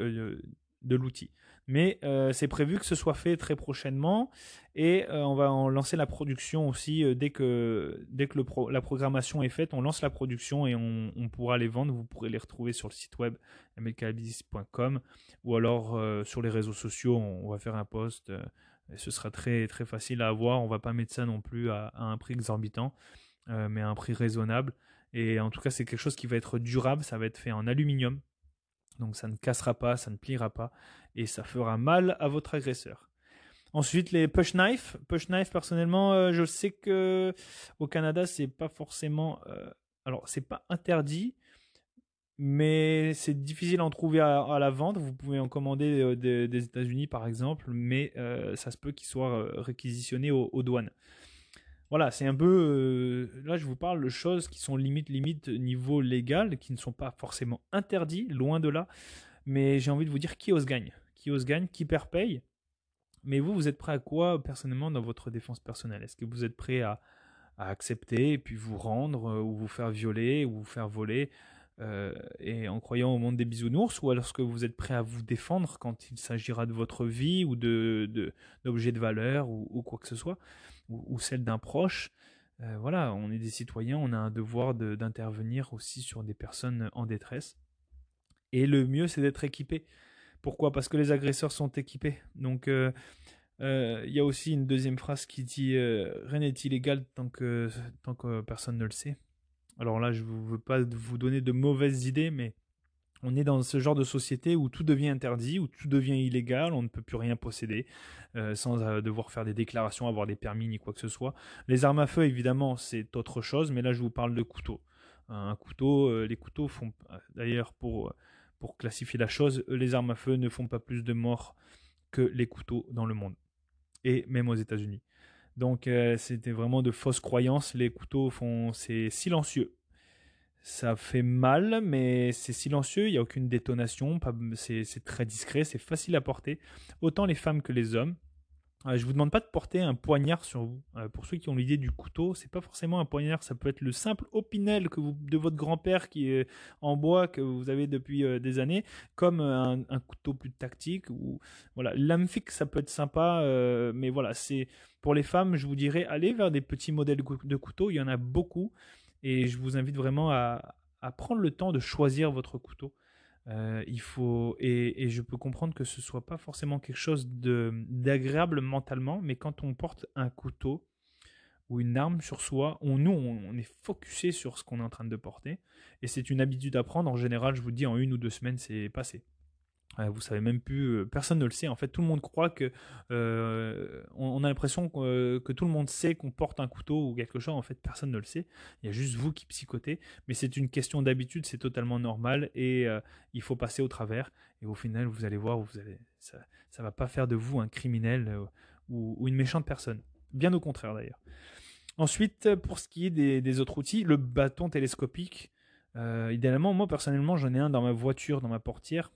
de l'outil. Mais c'est prévu que ce soit fait très prochainement et on va en lancer la production aussi dès que, dès que la programmation est faite. On lance la production et on, pourra les vendre. Vous pourrez les retrouver sur le site web mlkbusiness.com ou alors euh, sur les réseaux sociaux, on, va faire un post. Euh, et ce sera très, facile à avoir. On va pas mettre ça non plus à, un prix exorbitant, euh, mais à un prix raisonnable. Et en tout cas, c'est quelque chose qui va être durable. Ça va être fait en aluminium. Donc ça ne cassera pas, ça ne pliera pas. Et ça fera mal à votre agresseur. Ensuite, les push knife. Push knife, personnellement, je sais que au Canada, c'est pas forcément. alors, c'est pas interdit, mais c'est difficile à en trouver à, la vente. Vous pouvez en commander euh, des, États-Unis par exemple, mais euh, ça se peut qu'il soit euh, réquisitionné aux, douanes. Voilà, c'est un peu. là, je vous parle de choses qui sont limite, limite niveau légal, qui ne sont pas forcément interdits, loin de là. Mais j'ai envie de vous dire qui ose gagne. Qui ose gagne, qui perd paye. Mais vous, vous êtes prêt à quoi personnellement dans votre défense personnelle? Est-ce que vous êtes prêt à, accepter et puis vous rendre euh, ou vous faire violer ou vous faire voler euh, et en croyant au monde des bisounours? Ou alors que vous êtes prêt à vous défendre quand il s'agira de votre vie ou de d'objets de, valeur ou, quoi que ce soit? Ou, celle d'un proche euh, voilà on est des citoyens on a un devoir d'intervenir aussi sur des personnes en détresse et le mieux c'est d'être équipé pourquoi? Parce que les agresseurs sont équipés. Donc, euh, euh, il y a aussi une deuxième phrase qui dit Rien n'est illégal tant que, tant que personne ne le sait. Alors là, je ne veux pas vous donner de mauvaises idées, mais on est dans ce genre de société où tout devient interdit, où tout devient illégal, on ne peut plus rien posséder sans devoir faire des déclarations, avoir des permis ni quoi que ce soit. Les armes à feu, évidemment, c'est autre chose, mais là, je vous parle de couteaux. Un couteau, les couteaux font d'ailleurs pour pour classifier la chose, les armes à feu ne font pas plus de morts que les couteaux dans le monde, et même aux États-Unis. Donc euh, c'était vraiment de fausses croyances. Les couteaux font, c'est silencieux. Ça fait mal, mais c'est silencieux. Il n'y a aucune détonation. C'est très discret. C'est facile à porter. Autant les femmes que les hommes. Euh, je vous demande pas de porter un poignard sur vous. Euh, pour ceux qui ont l'idée du couteau, c'est pas forcément un poignard, ça peut être le simple opinel de votre grand-père qui est en bois que vous avez depuis euh, des années, comme un, couteau plus tactique ou voilà, lame fixe ça peut être sympa, mais voilà, c'est pour les femmes, je vous dirais allez vers des petits modèles de couteaux, il y en a beaucoup et je vous invite vraiment à prendre le temps de choisir votre couteau. Euh, il faut et, je peux comprendre que ce soit pas forcément quelque chose d'agréable mentalement, mais quand on porte un couteau ou une arme sur soi, on, nous on, est focusé sur ce qu'on est en train de porter et c'est une habitude à prendre. En général, je vous dis en une ou deux semaines, c'est passé vous savez même plus, euh, personne ne le sait. En fait, tout le monde croit que, euh, on, a l'impression que, tout le monde sait qu'on porte un couteau ou quelque chose. En fait, personne ne le sait. Il y a juste vous qui psychotez. Mais c'est une question d'habitude, c'est totalement normal et euh, il faut passer au travers. Et au final, vous allez voir, vous allez, ça, ne va pas faire de vous un criminel ou, une méchante personne. Bien au contraire d'ailleurs. Ensuite, pour ce qui est des autres outils, le bâton télescopique. idéalement, moi personnellement, j'en ai un dans ma voiture, dans ma portière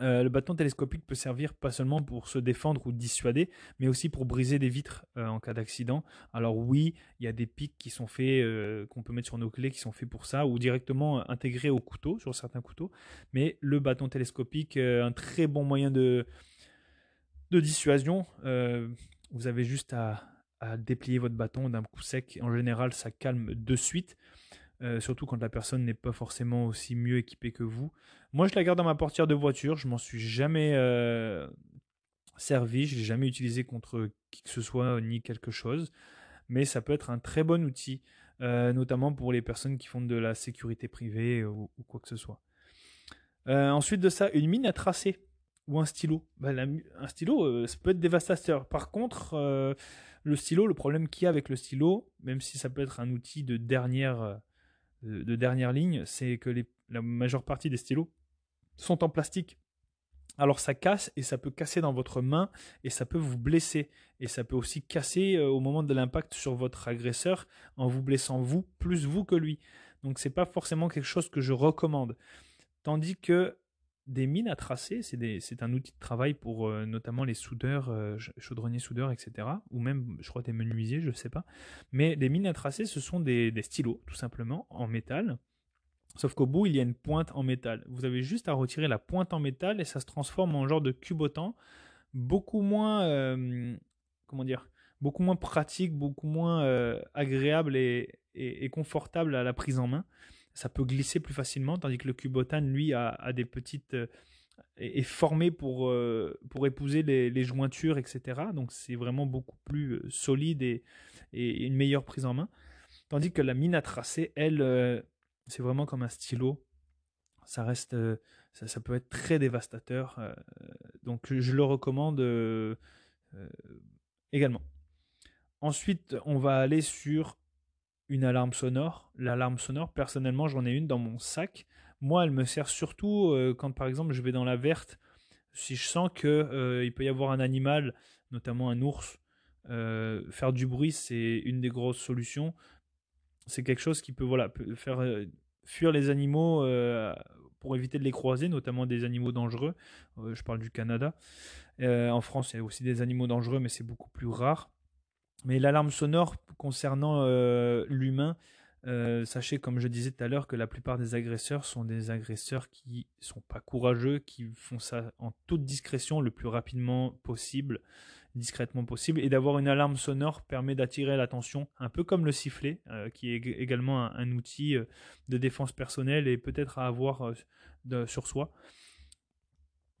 euh, le bâton télescopique peut servir pas seulement pour se défendre ou dissuader, mais aussi pour briser des vitres euh, en cas d'accident. Alors oui, il y a des pics qui sont faits, euh, qu'on peut mettre sur nos clés, qui sont faits pour ça, ou directement intégrés au couteau, sur certains couteaux. Mais le bâton télescopique, un très bon moyen de, dissuasion. vous avez juste à, à déplier votre bâton d'un coup sec. En général, ça calme de suite. Euh, surtout quand la personne n'est pas forcément aussi mieux équipée que vous. Moi, je la garde dans ma portière de voiture, je m'en suis jamais euh, servi, je l'ai jamais utilisé contre qui que ce soit ni quelque chose, mais ça peut être un très bon outil, euh, notamment pour les personnes qui font de la sécurité privée ou, quoi que ce soit. ensuite de ça, une mine à tracer ou un stylo. Bah, un stylo, ça peut être dévastateur. Par contre, le stylo, le problème qu'il y a avec le stylo, même si ça peut être un outil de dernière de, dernière ligne, c'est que la majeure partie des stylos sont en plastique. Alors ça casse et ça peut casser dans votre main et ça peut vous blesser. Et ça peut aussi casser euh, au moment de l'impact sur votre agresseur en vous blessant vous, plus vous que lui. Donc c'est pas forcément quelque chose que je recommande. Tandis que des mines à tracer, c'est un outil de travail pour euh, notamment les soudeurs, euh, chaudronniers soudeurs, etc. Ou même, je crois, des menuisiers, je ne sais pas. Mais les mines à tracer, ce sont des, stylos, tout simplement, en métal. Sauf qu'au bout, il y a une pointe en métal. Vous avez juste à retirer la pointe en métal et ça se transforme en genre de cubotant, beaucoup moins, euh, comment dire, beaucoup moins pratique, beaucoup moins agréable et confortable à la prise en main ça peut glisser plus facilement, tandis que le cubotane, lui, a, des petites euh, est formé pour, euh, pour épouser les, jointures, etc. Donc c'est vraiment beaucoup plus euh, solide et, et, une meilleure prise en main. Tandis que la mine à tracer, elle, c'est vraiment comme un stylo. Ça reste, ça, peut être très dévastateur. donc je le recommande également. Ensuite, on va aller sur une alarme sonore. L'alarme sonore, personnellement, j'en ai une dans mon sac. Moi, elle me sert surtout euh, quand, par exemple, je vais dans la verte. Si je sens que euh, il peut y avoir un animal, notamment un ours faire du bruit, c'est une des grosses solutions. C'est quelque chose qui peut, voilà, faire fuir les animaux pour éviter de les croiser, notamment des animaux dangereux. je parle du Canada. en France, il y a aussi des animaux dangereux, mais c'est beaucoup plus rare. Mais l'alarme sonore concernant l'humain, euh, sachez, comme je disais tout à l'heure, que la plupart des agresseurs sont des agresseurs qui sont pas courageux, qui font ça en toute discrétion, le plus rapidement possible, discrètement possible. Et d'avoir une alarme sonore permet d'attirer l'attention, un peu comme le sifflet, euh, qui est également un, outil euh, de défense personnelle et peut-être à avoir sur soi.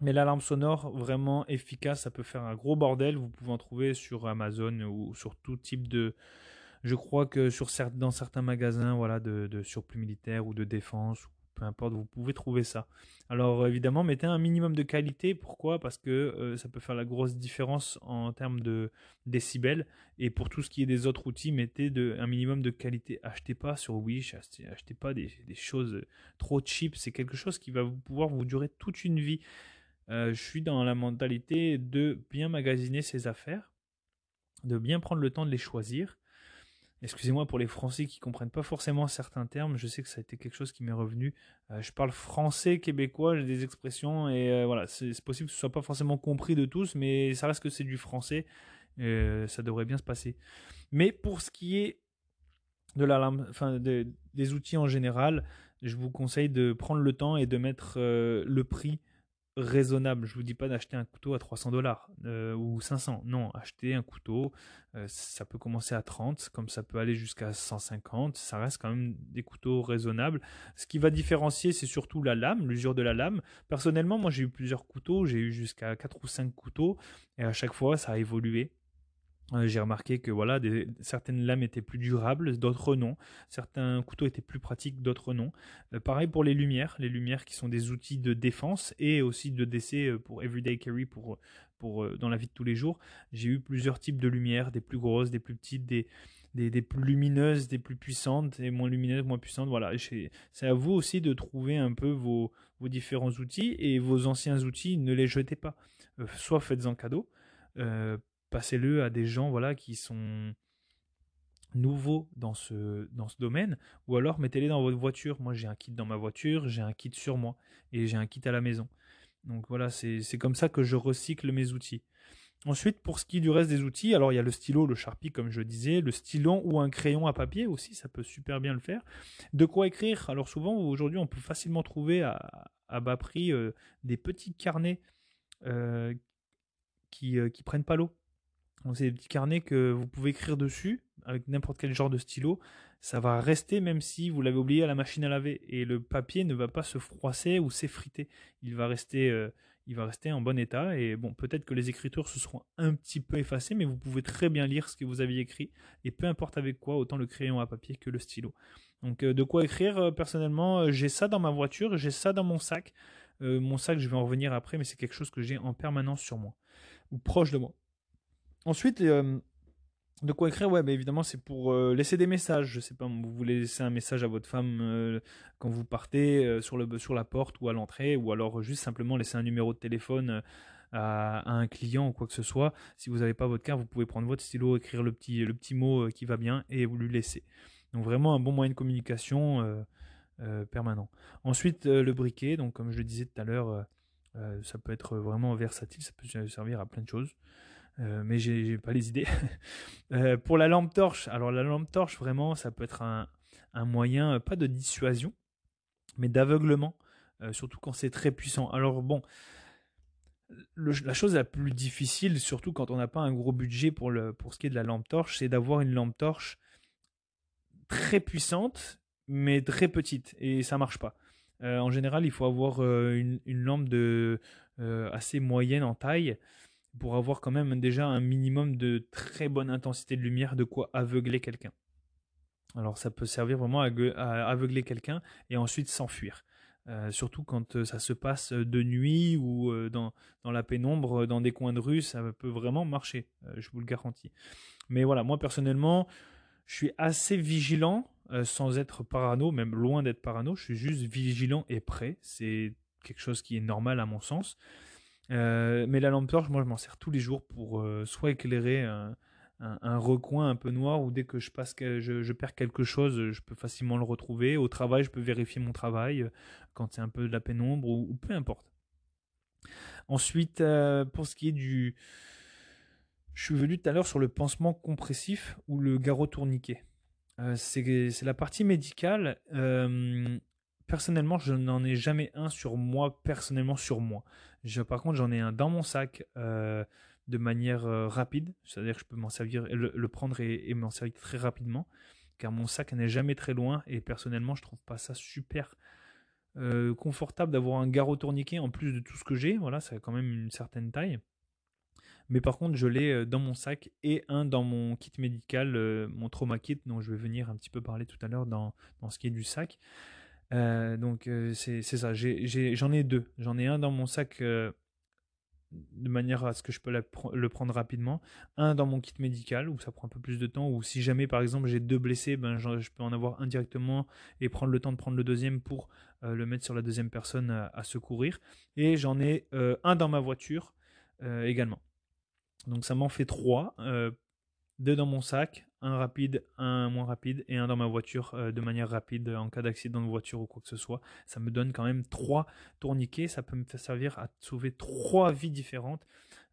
Mais l'alarme sonore vraiment efficace, ça peut faire un gros bordel. Vous pouvez en trouver sur Amazon ou sur tout type de, je crois que sur, dans certains magasins voilà, de, surplus militaire ou de défense, peu importe, vous pouvez trouver ça. Alors évidemment, mettez un minimum de qualité. Pourquoi? Parce que euh, ça peut faire la grosse différence en termes de décibels. Et pour tout ce qui est des autres outils, mettez de, un minimum de qualité. Achetez pas sur Wish, achetez, achetez pas des, des, choses trop cheap. C'est quelque chose qui va pouvoir vous durer toute une vie. Euh, je suis dans la mentalité de bien magasiner ses affaires, de bien prendre le temps de les choisir Excusez-moi pour les Français qui comprennent pas forcément certains termes. Je sais que ça a été quelque chose qui m'est revenu. Euh, je parle français, québécois, j'ai des expressions et euh, voilà, c'est possible que ce soit pas forcément compris de tous, mais ça reste que c'est du français. Ça devrait bien se passer. Mais pour ce qui est de la, enfin, des outils en général, je vous conseille de prendre le temps et de mettre le prix raisonnable. Je vous dis pas d'acheter un couteau à 300 dollars euh, ou 500. Non, acheter un couteau, euh, ça peut commencer à 30, comme ça peut aller jusqu'à 150. Ça reste quand même des couteaux raisonnables. Ce qui va différencier, c'est surtout la lame, l'usure de la lame. Personnellement, moi j'ai eu plusieurs couteaux, j'ai eu jusqu'à 4 ou 5 couteaux, et à chaque fois ça a évolué. Euh, j'ai remarqué que voilà, certaines lames étaient plus durables, d'autres non. Certains couteaux étaient plus pratiques, d'autres non. Euh, pareil pour les lumières, les lumières qui sont des outils de défense et aussi de décès euh, pour everyday carry pour, pour dans la vie de tous les jours. J'ai eu plusieurs types de lumières, des plus grosses, des plus petites, des, des, plus lumineuses, des plus puissantes et moins lumineuses, moins puissantes. Voilà, c'est à vous aussi de trouver un peu vos, vos différents outils et vos anciens outils, ne les jetez pas. soit faites-en cadeau passez-le à des gens voilà qui sont nouveaux dans ce, domaine, ou alors mettez-les dans votre voiture. Moi, j'ai un kit dans ma voiture, j'ai un kit sur moi, et j'ai un kit à la maison. Donc voilà, c'est comme ça que je recycle mes outils. Ensuite, pour ce qui est du reste des outils, alors il y a le stylo, le Sharpie, comme je disais, le stylo ou un crayon à papier aussi, ça peut super bien le faire. De quoi écrire? Alors souvent, aujourd'hui, on peut facilement trouver à, à bas prix euh, des petits carnets euh, qui, euh, qui prennent pas l'eau. C'est des petits carnets que vous pouvez écrire dessus avec n'importe quel genre de stylo. Ça va rester même si vous l'avez oublié à la machine à laver et le papier ne va pas se froisser ou s'effriter. Il va rester, euh, il va rester en bon état et bon, peut-être que les écritures se seront un petit peu effacées, mais vous pouvez très bien lire ce que vous aviez écrit et peu importe avec quoi, autant le crayon à papier que le stylo. Donc euh, de quoi écrire euh, personnellement, j'ai ça dans ma voiture, j'ai ça dans mon sac. mon sac, je vais en revenir après, mais c'est quelque chose que j'ai en permanence sur moi ou proche de moi. Ensuite, euh, de quoi écrire? Ouais, bah, évidemment, c'est pour euh, laisser des messages. Je sais pas, vous voulez laisser un message à votre femme euh, quand vous partez sur, le, sur la porte ou à l'entrée, ou alors juste simplement laisser un numéro de téléphone à, un client ou quoi que ce soit. Si vous n'avez pas votre carte, vous pouvez prendre votre stylo, écrire le petit, le petit mot qui va bien et vous lui laissez. Donc vraiment un bon moyen de communication permanent. Ensuite, le briquet, donc comme je le disais tout à l'heure, ça peut être vraiment versatile, ça peut servir à plein de choses. Euh, mais j'ai pas les idées. Euh, pour la lampe torche, alors la lampe torche, vraiment, ça peut être un, moyen, euh, pas de dissuasion, mais d'aveuglement, surtout quand c'est très puissant. Alors bon, la chose la plus difficile, surtout quand on n'a pas un gros budget pour, le, pour ce qui est de la lampe torche, c'est d'avoir une lampe torche très puissante, mais très petite, et ça marche pas. en général, il faut avoir une, une, lampe de, assez moyenne en taille pour avoir quand même déjà un minimum de très bonne intensité de lumière, de quoi aveugler quelqu'un. Alors ça peut servir vraiment à, aveugler quelqu'un et ensuite s'enfuir. Euh, surtout quand euh, ça se passe de nuit ou euh, dans, dans, la pénombre, dans des coins de rue, ça peut vraiment marcher, je vous le garantis. Mais voilà, moi personnellement, je suis assez vigilant, sans être parano, même loin d'être parano, je suis juste vigilant et prêt. C'est quelque chose qui est normal à mon sens. Euh, mais la lampe torche, moi, je m'en sers tous les jours pour euh, soit éclairer un, recoin un peu noir où dès que je perds quelque chose, je peux facilement le retrouver. Au travail, je peux vérifier mon travail euh, quand c'est un peu de la pénombre ou, peu importe. Ensuite, pour ce qui est du, je suis venu tout à l'heure sur le pansement compressif ou le garrot tourniquet. C'est la partie médicale. personnellement, je n'en ai jamais un sur moi, personnellement sur moi. Par contre, j'en ai un dans mon sac de manière euh, rapide, c'est-à-dire que je peux m'en servir, le, prendre et, m'en servir très rapidement, car mon sac n'est jamais très loin et personnellement je trouve pas ça super euh, confortable d'avoir un garrot tourniquet en plus de tout ce que j'ai, voilà, ça a quand même une certaine taille. Mais par contre, je l'ai euh, dans mon sac et un dans mon kit médical, mon trauma kit, dont je vais venir un petit peu parler tout à l'heure dans, ce qui est du sac. Donc c'est ça, j'en ai, deux. J'en ai un dans mon sac de manière à ce que je peux le prendre rapidement. Un dans mon kit médical où ça prend un peu plus de temps. Ou si jamais par exemple j'ai deux blessés, ben, je peux en avoir un directement et prendre le temps de prendre le deuxième pour euh, le mettre sur la deuxième personne à, secourir. Et j'en ai euh, un dans ma voiture euh, également. Donc ça m'en fait trois deux dans mon sac, un rapide, un moins rapide et un dans ma voiture euh, de manière rapide en cas d'accident de voiture ou quoi que ce soit. Ça me donne quand même trois tourniquets, ça peut me faire servir à sauver trois vies différentes.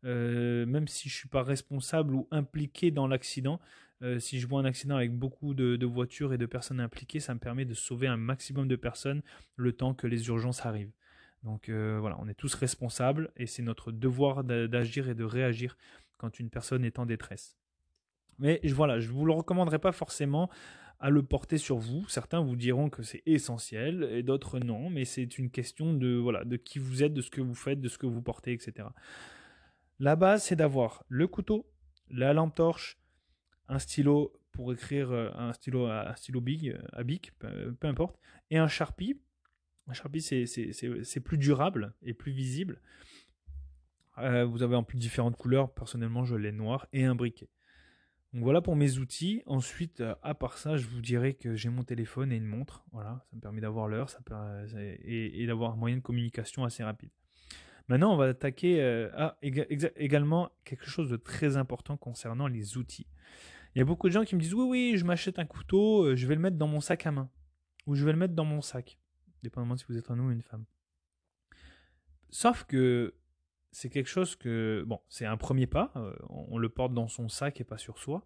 Euh, même si je suis pas responsable ou impliqué dans l'accident, euh, si je vois un accident avec beaucoup de, voitures et de personnes impliquées, ça me permet de sauver un maximum de personnes le temps que les urgences arrivent. Donc voilà, on est tous responsables et c'est notre devoir d'agir et de réagir quand une personne est en détresse. Mais voilà, je ne vous le recommanderais pas forcément à le porter sur vous. Certains vous diront que c'est essentiel et d'autres non, mais c'est une question de voilà, de qui vous êtes, de ce que vous faites, de ce que vous portez, etc. La base, c'est d'avoir le couteau, la lampe torche, un stylo pour écrire, euh, un stylo, un stylo big, euh, à bic, peu, importe, et un Sharpie. Un Sharpie, c'est plus durable et plus visible. Euh, vous avez en plus différentes couleurs. Personnellement, je l'ai noir et un briquet. Donc voilà pour mes outils. Ensuite, euh, à part ça, je vous dirais que j'ai mon téléphone et une montre. Voilà, ça me permet d'avoir l'heure et, d'avoir un moyen de communication assez rapide. Maintenant, on va attaquer euh, également quelque chose de très important concernant les outils. Il y a beaucoup de gens qui me disent oui, oui, je m'achète un couteau, euh, je vais le mettre dans mon sac à main. Ou je vais le mettre dans mon sac. Dépendamment si vous êtes un homme ou une femme. Sauf que c'est quelque chose que, bon, c'est un premier pas, euh, on, le porte dans son sac et pas sur soi.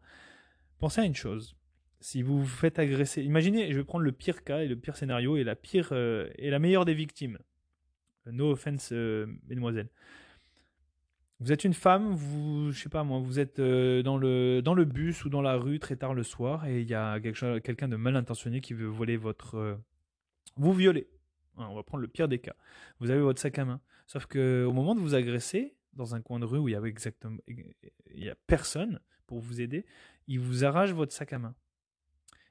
Pensez à une chose, si vous vous faites agresser, imaginez, je vais prendre le pire cas et le pire scénario et la pire euh, et la meilleure des victimes. No offense, euh, mesdemoiselles. Vous êtes une femme, vous, je sais pas moi, vous êtes dans le dans le bus ou dans la rue très tard le soir et il y a quelqu'un de mal intentionné qui veut voler votre, vous violer. On va prendre le pire des cas. Vous avez votre sac à main. Sauf que au moment de vous agresser, dans un coin de rue où il y exactement, il y a personne pour vous aider, il vous arrache votre sac à main.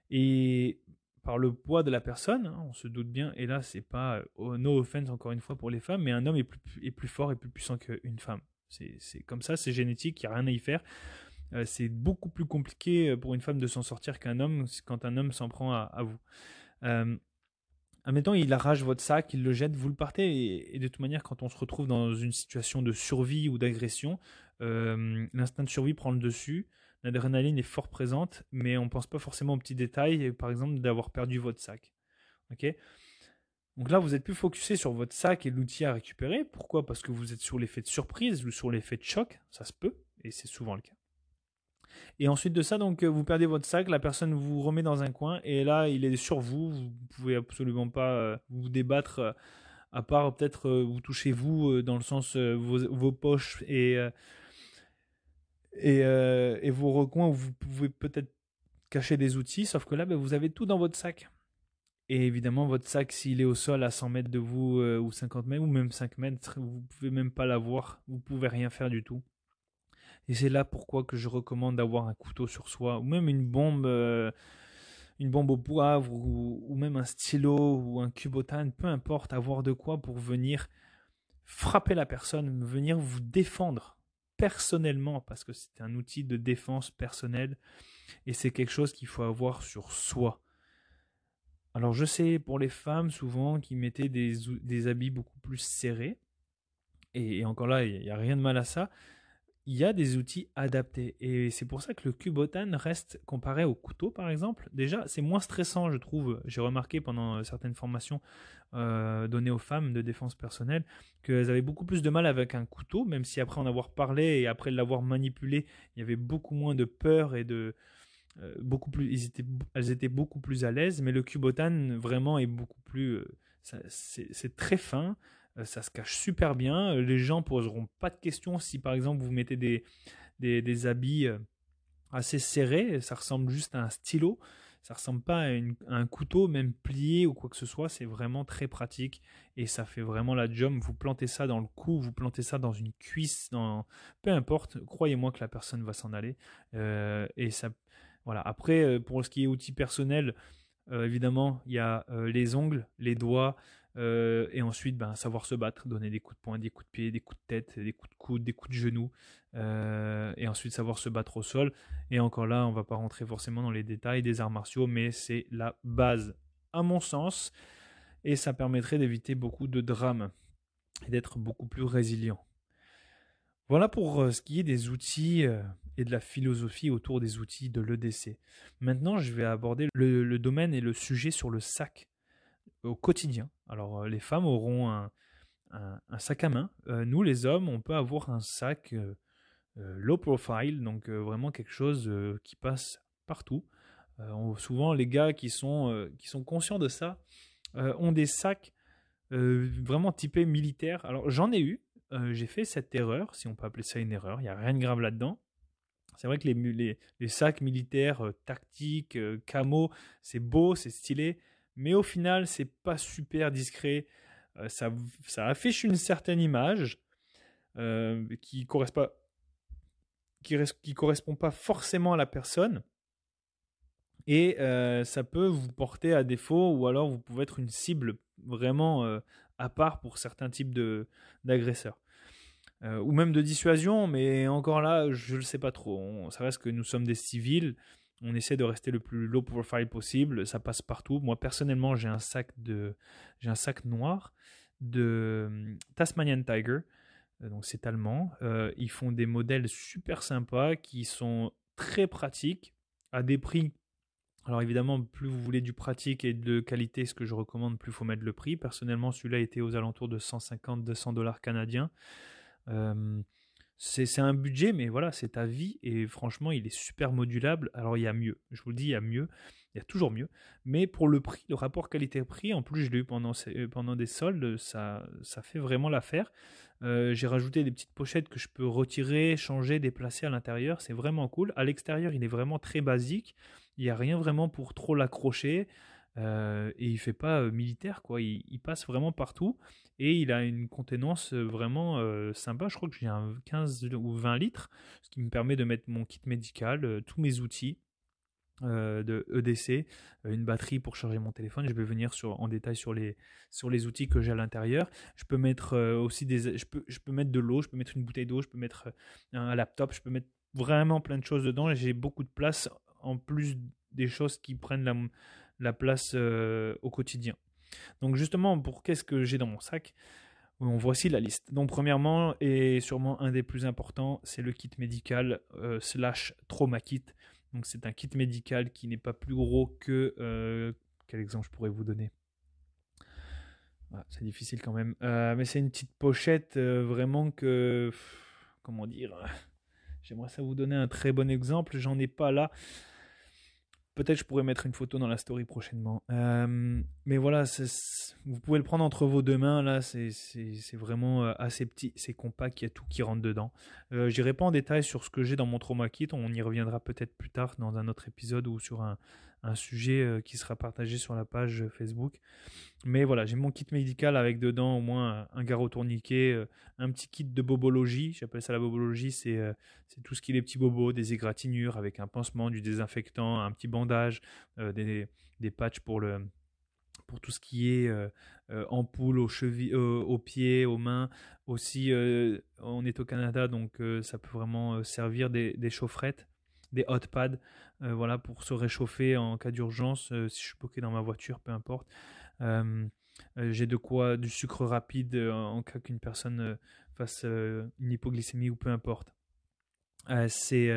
Et par le poids de la personne, hein, on se doute bien, et là c'est pas oh, no offense encore une fois pour les femmes, mais un homme est plus, est plus fort et plus puissant qu'une femme. C'est comme ça, c'est génétique, il n'y a rien à y faire. Euh, c'est beaucoup plus compliqué pour une femme de s'en sortir qu'un homme quand un homme s'en prend à, vous. Euh, admettons, il arrache votre sac, il le jette, vous le partez, et, de toute manière, quand on se retrouve dans une situation de survie ou d'agression, euh, l'instinct de survie prend le dessus, l'adrénaline est fort présente, mais on ne pense pas forcément aux petits détails, par exemple d'avoir perdu votre sac. Donc là, vous êtes plus focusé sur votre sac et l'outil à récupérer. Pourquoi? Parce que vous êtes sur l'effet de surprise ou sur l'effet de choc, ça se peut, et c'est souvent le cas. Et ensuite de ça, donc, euh, vous perdez votre sac, la personne vous remet dans un coin, et là, il est sur vous. Vous pouvez absolument pas euh, vous débattre, euh, à part peut-être vous touchez vous dans le sens vos, poches et, et, vos recoins où vous pouvez peut-être cacher des outils, sauf que là, ben, vous avez tout dans votre sac. Et évidemment, votre sac, s'il est au sol à 100 mètres de vous, ou 50 mètres, ou même 5 mètres, vous pouvez même pas l'avoir, vous pouvez rien faire du tout. Et c'est là pourquoi que je recommande d'avoir un couteau sur soi, ou même une bombe, euh, une bombe au poivre, ou, même un stylo, ou un cubotane, peu importe, avoir de quoi pour venir frapper la personne, venir vous défendre personnellement, parce que c'est un outil de défense personnelle, et c'est quelque chose qu'il faut avoir sur soi. Alors je sais pour les femmes souvent qui mettaient des, des habits beaucoup plus serrés, et, encore là, il n'y a rien de mal à ça, il y a des outils adaptés. Et c'est pour ça que le Cubotan reste comparé au couteau, par exemple. Déjà, c'est moins stressant, je trouve. J'ai remarqué pendant euh, certaines formations euh, données aux femmes de défense personnelle qu'elles avaient beaucoup plus de mal avec un couteau, même si après en avoir parlé et après l'avoir manipulé, il y avait beaucoup moins de peur et de. Euh, beaucoup plus, elles étaient beaucoup plus à l'aise, mais le Cubotan vraiment est beaucoup plus. c'est très fin. Euh, ça se cache super bien. Euh, les gens poseront pas de questions si par exemple vous mettez des, des, habits euh, assez serrés, ça ressemble juste à un stylo, ça ressemble pas à, un couteau même plié ou quoi que ce soit, c'est vraiment très pratique et ça fait vraiment la job. Vous plantez ça dans le cou, vous plantez ça dans une cuisse, dans peu importe, croyez-moi que la personne va s'en aller et ça voilà. Après pour ce qui est outils personnels, évidemment, il y a les ongles, les doigts, euh, et ensuite, ben, savoir se battre, donner des coups de poing, des coups de pied, des coups de tête, des coups de coude, des coups de genoux. Euh, et ensuite, savoir se battre au sol. Et encore là, on va pas rentrer forcément dans les détails des arts martiaux, mais c'est la base, à mon sens. Et ça permettrait d'éviter beaucoup de drames et d'être beaucoup plus résilient. Voilà pour euh, ce qui est des outils et de la philosophie autour des outils de l'EDC. Maintenant, je vais aborder le domaine et le sujet sur le sac au quotidien. Alors euh, les femmes auront un, sac à main. Euh, nous les hommes, on peut avoir un sac euh, low profile, donc vraiment quelque chose qui passe partout. souvent les gars qui sont, qui sont conscients de ça ont des sacs vraiment typés militaires. Alors j'en ai eu, j'ai fait cette erreur, si on peut appeler ça une erreur, il n'y a rien de grave là-dedans. C'est vrai que les, les sacs militaires tactiques, camo, c'est beau, c'est stylé, mais au final, c'est pas super discret. Euh, ça, affiche une certaine image euh, qui correspond qui, correspond pas forcément à la personne. Et euh, ça peut vous porter à défaut, ou alors vous pouvez être une cible vraiment à part pour certains types d'agresseurs. ou même de dissuasion, mais encore là, je ne le sais pas trop. ça reste que nous sommes des civils, on essaie de rester le plus low profile possible. Ça passe partout. Moi, personnellement, j'ai un sac de, j'ai un sac noir de euh, Tasmanian Tiger. Euh, donc, c'est allemand. Euh, ils font des modèles super sympas qui sont très pratiques à des prix. Alors évidemment, plus vous voulez du pratique et de qualité, ce que je recommande, plus il faut mettre le prix. Personnellement, celui-là était aux alentours de 150-200 dollars canadiens c'est un budget, mais voilà, c'est ta vie et franchement, il est super modulable. Alors, il y a mieux, je vous le dis, il y a mieux, il y a toujours mieux. Mais pour le prix, le rapport qualité-prix, en plus, je l'ai eu pendant, euh, pendant des soldes, ça, ça fait vraiment l'affaire. Euh, j'ai rajouté des petites pochettes que je peux retirer, changer, déplacer à l'intérieur, c'est vraiment cool. À l'extérieur, il est vraiment très basique, il n'y a rien vraiment pour trop l'accrocher. Euh, et il fait pas militaire quoi, il, passe vraiment partout et il a une contenance euh, vraiment euh, sympa. Je crois que j'ai un 15 ou 20 litres, ce qui me permet de mettre mon kit médical, euh, tous mes outils. de EDC, une batterie pour charger mon téléphone. Je vais venir en détail sur les, sur les outils que j'ai à l'intérieur. Je peux mettre aussi des, je peux, je peux mettre de l'eau, je peux mettre une bouteille d'eau, je peux mettre un laptop, je peux mettre vraiment plein de choses dedans. J'ai beaucoup de place en plus des choses qui prennent la, la place au quotidien. Donc justement, pour qu'est-ce que j'ai dans mon sac? On voici la liste. Donc premièrement, et sûrement un des plus importants, c'est le kit médical euh, slash trauma kit. Donc c'est un kit médical qui n'est pas plus gros que... Euh, quel exemple je pourrais vous donner? Ah, C'est difficile quand même. Euh, mais c'est une petite pochette vraiment que... Comment dire? J'aimerais ça vous donner un très bon exemple. J'en ai pas là. Peut-être je pourrais mettre une photo dans la story prochainement. Euh, mais voilà, vous pouvez le prendre entre vos deux mains. Là, c'est vraiment euh, assez petit, c'est compact, il y a tout qui rentre dedans. Euh, J'irai pas en détail sur ce que j'ai dans mon trauma kit. On y reviendra peut-être plus tard dans un autre épisode ou sur un, un sujet euh, qui sera partagé sur la page Facebook. Mais voilà, j'ai mon kit médical avec dedans au moins un garrot tourniquet, euh, un petit kit de bobologie. J'appelle ça la bobologie, euh, c'est tout ce qui est les petits bobos, des égratignures avec un pansement, du désinfectant, un petit bandage, des, des patchs pour le pour tout ce qui est ampoule aux chevilles, aux pieds, aux mains. Aussi, on est au Canada, donc ça peut vraiment servir des, des chaufferettes des hot pads, euh, voilà, pour se réchauffer en cas d'urgence, euh, si je suis bloqué dans ma voiture, peu importe. Euh, j'ai de quoi, du sucre rapide en cas qu'une personne fasse une hypoglycémie ou peu importe. c'est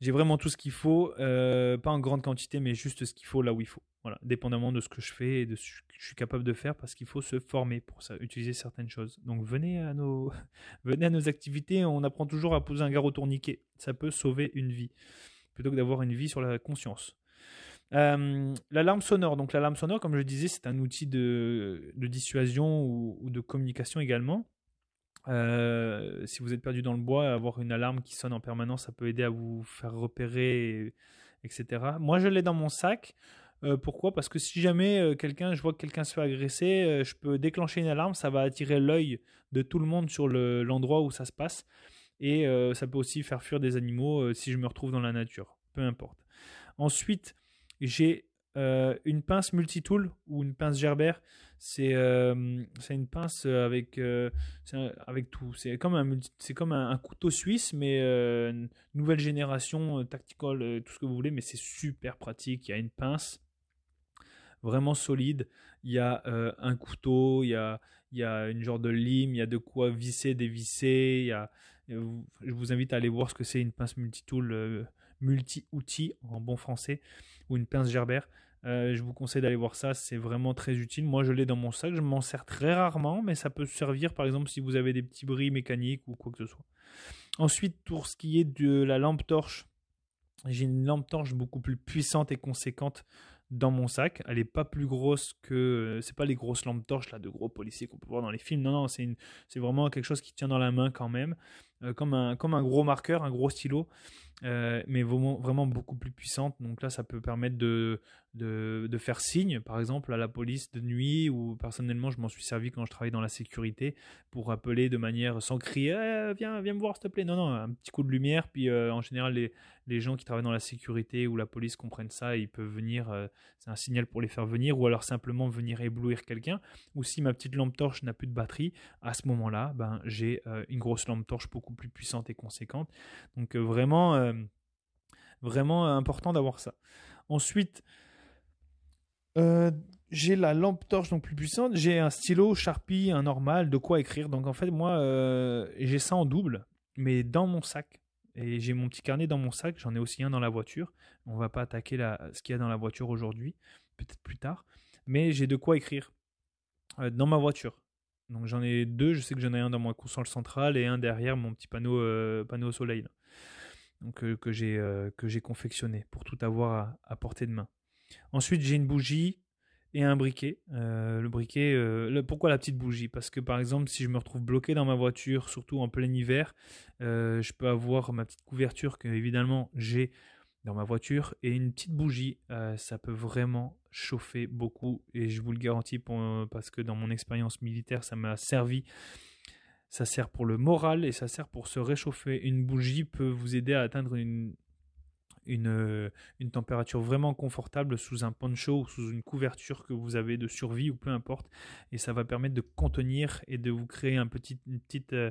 j'ai vraiment tout ce qu'il faut, pas en grande quantité, mais juste ce qu'il faut là où il faut. Voilà, dépendamment de ce que je fais et de ce que je suis capable de faire, parce qu'il faut se former pour ça, utiliser certaines choses. Donc venez à nos, venez à nos activités, on apprend toujours à poser un garrot tourniquet. Ça peut sauver une vie, plutôt que d'avoir une vie sur la conscience. Euh, l'alarme sonore. Donc l'alarme sonore, comme je disais, c'est un outil de, dissuasion ou, de communication également. Euh, si vous êtes perdu dans le bois, avoir une alarme qui sonne en permanence, ça peut aider à vous faire repérer, etc. Moi, je l'ai dans mon sac. Euh, pourquoi? Parce que si jamais quelqu'un, je vois que quelqu'un se fait agresser, je peux déclencher une alarme, ça va attirer l'œil de tout le monde sur l'endroit où ça se passe. Et ça peut aussi faire fuir des animaux si je me retrouve dans la nature. Peu importe. Ensuite, j'ai euh, une pince multitool ou une pince Gerber. C'est euh, une pince avec, euh, avec tout. C'est comme, un, comme un, couteau suisse, mais nouvelle génération, tactical, tout ce que vous voulez, mais c'est super pratique. Il y a une pince vraiment solide. Il y a un couteau, il y a, il y a une genre de lime, il y a de quoi visser, dévisser. Il y a, je vous invite à aller voir ce que c'est une pince multitool, multi-outil en bon français ou une pince Gerber. Euh, je vous conseille d'aller voir ça, c'est vraiment très utile. Moi, je l'ai dans mon sac, je m'en sers très rarement, mais ça peut servir par exemple si vous avez des petits bris mécaniques ou quoi que ce soit. Ensuite, pour ce qui est de la lampe torche, j'ai une lampe torche beaucoup plus puissante et conséquente dans mon sac. Elle n'est pas plus grosse que. C'est pas les grosses lampes torches là, de gros policiers qu'on peut voir dans les films. Non, non, c'est vraiment quelque chose qui tient dans la main quand même. Euh, comme, un, comme un gros marqueur, un gros stylo. Euh, mais vraiment, beaucoup plus puissante. Donc là, ça peut permettre de, de, faire signe, par exemple, à la police de nuit, ou personnellement, je m'en suis servi quand je travaillais dans la sécurité, pour appeler de manière sans crier eh, viens, viens me voir, s'il te plaît. Non, non, un petit coup de lumière. Puis euh, en général, les, les, gens qui travaillent dans la sécurité ou la police comprennent ça, ils peuvent venir, euh, c'est un signal pour les faire venir, ou alors simplement venir éblouir quelqu'un. Ou si ma petite lampe torche n'a plus de batterie, à ce moment-là, ben, j'ai une grosse lampe torche beaucoup plus puissante et conséquente. Donc vraiment vraiment important d'avoir ça. Ensuite, euh, j'ai la lampe torche donc plus puissante, j'ai un stylo Sharpie, un normal, de quoi écrire. Donc en fait, moi, euh, j'ai ça en double, mais dans mon sac. Et j'ai mon petit carnet dans mon sac, j'en ai aussi un dans la voiture. On va pas attaquer la, ce qu'il y a dans la voiture aujourd'hui, peut-être plus tard. Mais j'ai de quoi écrire euh, dans ma voiture. Donc j'en ai deux, je sais que j'en ai un dans mon console centrale et un derrière mon petit panneau, panneau au soleil donc, euh, que j'ai euh, que j'ai confectionné pour tout avoir à, portée de main. Ensuite, j'ai une bougie et un briquet. Euh, le briquet, pourquoi la petite bougie? Parce que par exemple, si je me retrouve bloqué dans ma voiture, surtout en plein hiver, je peux avoir ma petite couverture que évidemment j'ai dans ma voiture et une petite bougie. ça peut vraiment chauffer beaucoup et je vous le garantis parce que dans mon expérience militaire, ça m'a servi ça sert pour le moral et ça sert pour se réchauffer. Une bougie peut vous aider à atteindre une, euh, une, température vraiment confortable sous un poncho ou sous une couverture que vous avez de survie ou peu importe. Et ça va permettre de contenir et de vous créer une, petite, euh,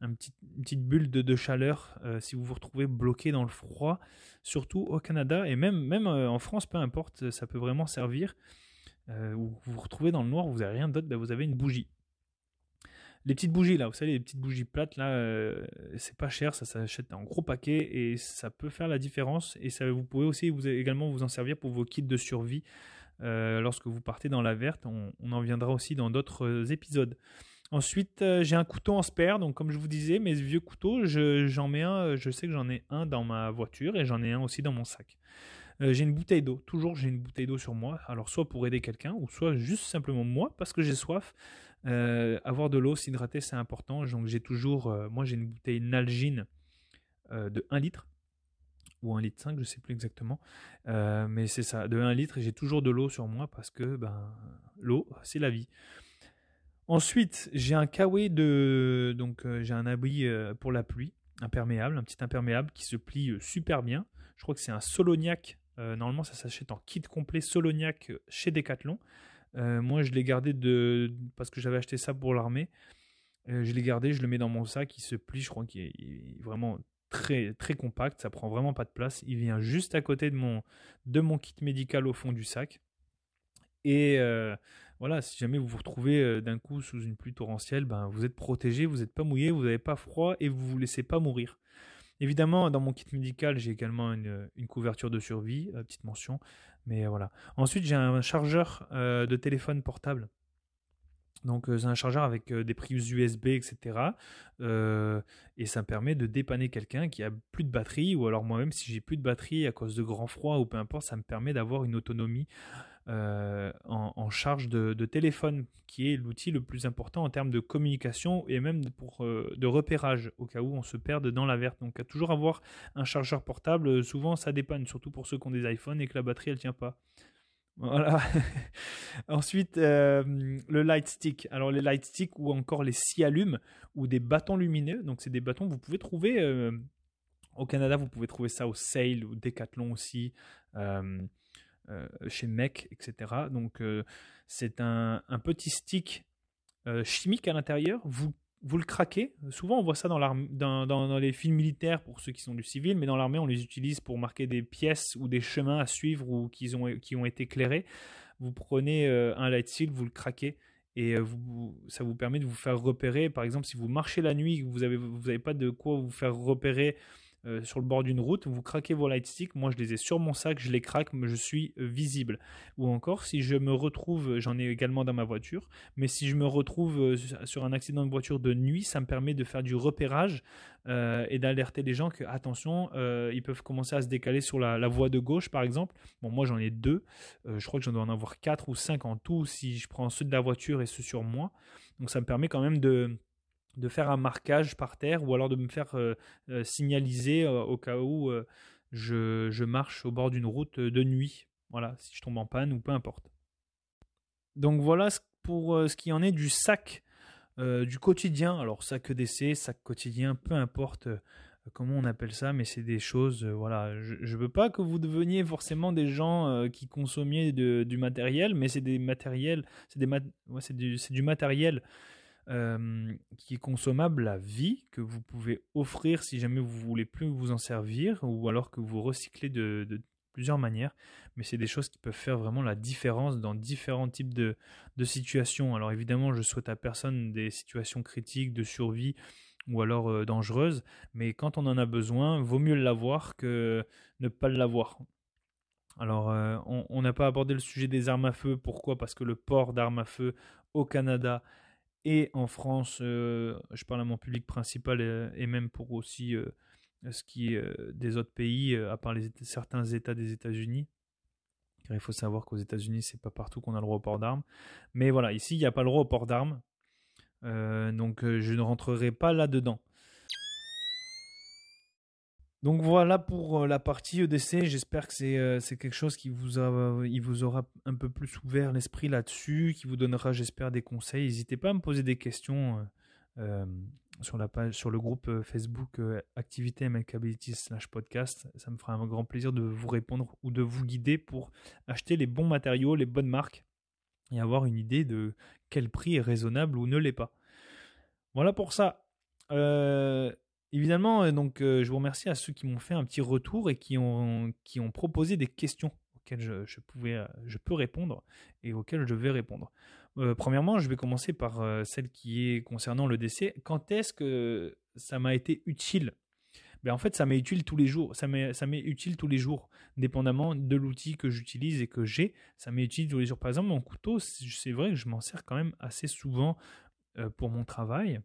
une petite bulle de, chaleur euh, si vous vous retrouvez bloqué dans le froid, surtout au Canada et même, même en France, peu importe, ça peut vraiment servir. ou vous vous retrouvez dans le noir, vous n'avez rien d'autre, ben vous avez une bougie les petites bougies là, vous savez, les petites bougies plates là, euh, c'est pas cher, ça s'achète en gros paquet et ça peut faire la différence. Et ça, vous pouvez aussi vous, également vous en servir pour vos kits de survie euh, lorsque vous partez dans la verte. On, en viendra aussi dans d'autres euh, épisodes. Ensuite, j'ai un couteau en spare, donc comme je vous disais, mes vieux couteaux, j'en mets un, je sais que j'en ai un dans ma voiture et j'en ai un aussi dans mon sac. j'ai une bouteille d'eau, toujours j'ai une bouteille d'eau sur moi, alors soit pour aider quelqu'un, ou soit juste simplement moi, parce que j'ai soif. Euh, avoir de l'eau, s'hydrater, c'est important. Donc j'ai toujours, euh, moi j'ai une bouteille Nalgene euh, de 1 litre ou 1 litre 5, je sais plus exactement. mais c'est ça, de 1 litre, j'ai toujours de l'eau sur moi parce que ben, l'eau, c'est la vie. Ensuite, j'ai un kawaii de. Donc, j'ai un abri pour la pluie, imperméable, un petit imperméable qui se plie super bien. Je crois que c'est un Soloniac. normalement, ça s'achète en kit complet Soloniac chez Decathlon. Euh, moi, je l'ai gardé de, parce que j'avais acheté ça pour l'armée. Euh, je l'ai gardé, je le mets dans mon sac, il se plie, je crois qu'il est vraiment très, très compact, ça prend vraiment pas de place. Il vient juste à côté de mon, de mon kit médical au fond du sac. Et euh, voilà, si jamais vous vous retrouvez d'un coup sous une pluie torrentielle, ben, vous êtes protégé, vous n'êtes pas mouillé, vous n'avez pas froid et vous ne vous laissez pas mourir. Évidemment, dans mon kit médical, j'ai également une, couverture de survie, petite mention. Mais voilà. Ensuite, j'ai un chargeur de téléphone portable donc c'est un chargeur avec des prises USB, etc. et ça me permet de dépanner quelqu'un qui a plus de batterie, ou alors moi-même si j'ai plus de batterie à cause de grand froid ou peu importe, ça me permet d'avoir une autonomie en, charge de, téléphone, qui est l'outil le plus important en termes de communication et même pour, de repérage, au cas où on se perde dans la verte. Donc à toujours avoir un chargeur portable, souvent ça dépanne, surtout pour ceux qui ont des iPhones et que la batterie elle tient pas. Voilà. Ensuite, euh, le light stick. Alors, les light sticks ou encore les scie allumes ou des bâtons lumineux. Donc, c'est des bâtons vous pouvez trouver euh, au Canada. Vous pouvez trouver ça au Sale ou Decathlon aussi, euh, chez Mec, etc. Donc, c'est un, un, petit stick chimique à l'intérieur. Vous vous le craquez. Souvent, on voit ça dans, dans, dans, les films militaires pour ceux qui sont du civil, mais dans l'armée, on les utilise pour marquer des pièces ou des chemins à suivre ou qui ont, qui ont été éclairés. Vous prenez euh, un light stick, vous le craquez et euh, vous, ça vous permet de vous faire repérer. Par exemple, si vous marchez la nuit, vous n'avez vous avez pas de quoi vous faire repérer euh, sur le bord d'une route, vous craquez vos light sticks, moi je les ai sur mon sac, je les craque, je suis euh, visible. Ou encore, si je me retrouve, j'en ai également dans ma voiture, mais si je me retrouve euh, sur un accident de voiture de nuit, ça me permet de faire du repérage et d'alerter les gens que, attention, ils peuvent commencer à se décaler sur la, voie de gauche, par exemple. Bon, moi j'en ai deux, je crois que j'en dois en avoir quatre ou cinq en tout si je prends ceux de la voiture et ceux sur moi. Donc ça me permet quand même de de faire un marquage par terre ou alors de me faire euh, euh, signaliser euh, au cas où je, marche au bord d'une route de nuit. Voilà, si je tombe en panne ou peu importe. Donc voilà pour ce qui en est du sac du quotidien. Alors sac d'essai, sac quotidien, peu importe comment on appelle ça, mais c'est des choses, voilà, je ne veux pas que vous deveniez forcément des gens qui consommiez du matériel, mais c'est des matériels, c'est des c'est du, matériel euh, qui est consommable à vie, que vous pouvez offrir si jamais vous voulez plus vous en servir, ou alors que vous recyclez de, plusieurs manières. Mais c'est des choses qui peuvent faire vraiment la différence dans différents types de, situations. Alors évidemment, je souhaite à personne des situations critiques de survie ou alors euh, dangereuses, mais quand on en a besoin, vaut mieux l'avoir que ne pas l'avoir. Alors, euh, on n'a pas abordé le sujet des armes à feu. Pourquoi? Parce que le port d'armes à feu au Canada et en France, euh, je parle à mon public principal et, même pour aussi euh, ce qui est euh, des autres pays, à part les, certains États des États-Unis. Car il faut savoir qu'aux États-Unis, c'est pas partout qu'on a le droit au port d'armes. Mais voilà, ici, il n'y a pas le droit au port d'armes. donc, je ne rentrerai pas là-dedans. Donc voilà pour euh, la partie EDC. J'espère que euh, c'est quelque chose qui vous, il vous aura un peu plus ouvert l'esprit là-dessus, qui vous donnera, j'espère, des conseils. N'hésitez pas à me poser des questions euh, sur, le groupe Facebook Activité MLKability slash podcast. Ça me fera un grand plaisir de vous répondre ou de vous guider pour acheter les bons matériaux, les bonnes marques et avoir une idée de quel prix est raisonnable ou ne l'est pas. Voilà pour ça. Euh, Évidemment, euh, donc, euh, je vous remercie à ceux qui m'ont fait un petit retour et qui ont, qui ont proposé des questions auxquelles je, pouvais, euh, je peux répondre et auxquelles je vais répondre. premièrement, je vais commencer par celle qui est concernant le décès. Quand est-ce que ça m'a été utile? Ben en fait, ça m'est utile tous les jours. Ça m'est utile tous les jours, dépendamment de l'outil que j'utilise et que j'ai. Ça m'est utile tous les jours. Par exemple, mon couteau, c'est vrai que je m'en sers quand même assez souvent pour mon travail.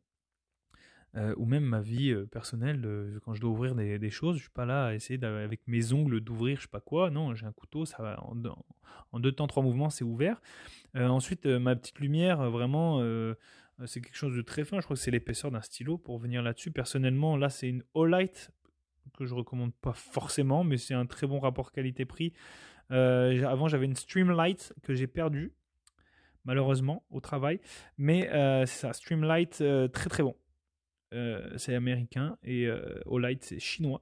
Euh, ou même ma vie euh, personnelle, quand je dois ouvrir des, choses, je suis pas là à essayer avec mes ongles d'ouvrir je sais pas quoi. Non, j'ai un couteau, ça va en, deux temps, trois mouvements, c'est ouvert. Euh, ensuite, ma petite lumière, vraiment, c'est quelque chose de très fin. Je crois que c'est l'épaisseur d'un stylo pour venir là-dessus. Personnellement, là, c'est une Olight que je recommande pas forcément, mais c'est un très bon rapport qualité-prix. avant, j'avais une Streamlight que j'ai perdue malheureusement au travail, mais c'est ça, Streamlight très très bon. Euh, c'est américain et euh, Olight c'est chinois.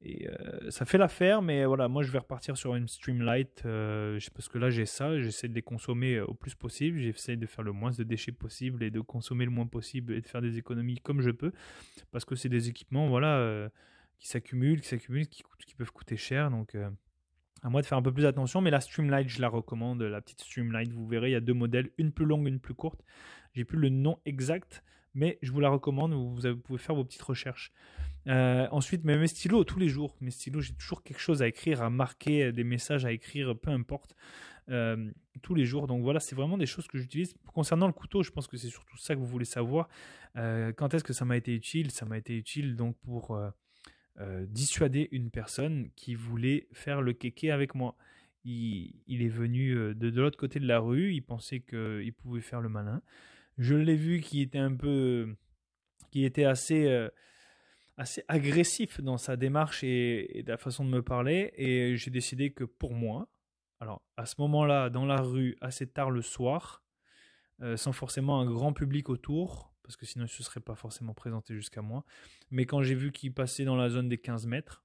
Et euh, ça fait l'affaire, mais voilà, moi je vais repartir sur une Streamlight parce que là j'ai ça, j'essaie de les consommer au plus possible, j'essaie de faire le moins de déchets possible et de consommer le moins possible et de faire des économies comme je peux parce que c'est des équipements voilà qui s'accumulent, qui s'accumulent, qui, qui peuvent coûter cher donc à moi de faire un peu plus attention, mais la Streamlight, je la recommande, la petite Streamlight, vous verrez, il y a deux modèles, une plus longue, une plus courte. J'ai plus le nom exact, mais je vous la recommande, vous, pouvez faire vos petites recherches. ensuite, mes stylos tous les jours. Mes stylos, j'ai toujours quelque chose à écrire, à marquer, des messages à écrire, peu importe. tous les jours. Donc voilà, c'est vraiment des choses que j'utilise. Concernant le couteau, je pense que c'est surtout ça que vous voulez savoir. quand est-ce que ça m'a été utile? Ça m'a été utile donc pour dissuader une personne qui voulait faire le kéké avec moi il, est venu euh, de, l'autre côté de la rue, il pensait qu'il pouvait faire le malin. Je l'ai vu qui était un peu, qui était assez, euh, assez agressif dans sa démarche et, la façon de me parler, et j'ai décidé que pour moi, alors à ce moment-là, dans la rue, assez tard le soir, euh, sans forcément un grand public autour, parce que sinon il ne se serait pas forcément présenté jusqu'à moi, mais quand j'ai vu qu'il passait dans la zone des 15 mètres,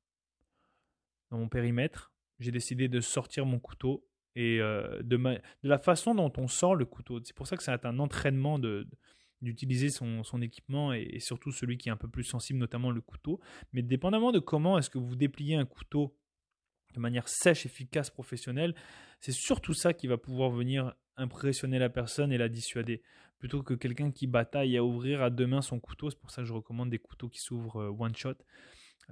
dans mon périmètre, j'ai décidé de sortir mon couteau et euh, de, la façon dont on sort le couteau. C'est pour ça que c'est un entraînement d'utiliser son, équipement et, surtout celui qui est un peu plus sensible, notamment le couteau. Mais dépendamment de comment est-ce que vous dépliez un couteau de manière sèche, efficace, professionnelle, c'est surtout ça qui va pouvoir venir impressionner la personne et la dissuader. Plutôt que quelqu'un qui bataille à ouvrir à deux mains son couteau, c'est pour ça que je recommande des couteaux qui s'ouvrent euh, one shot.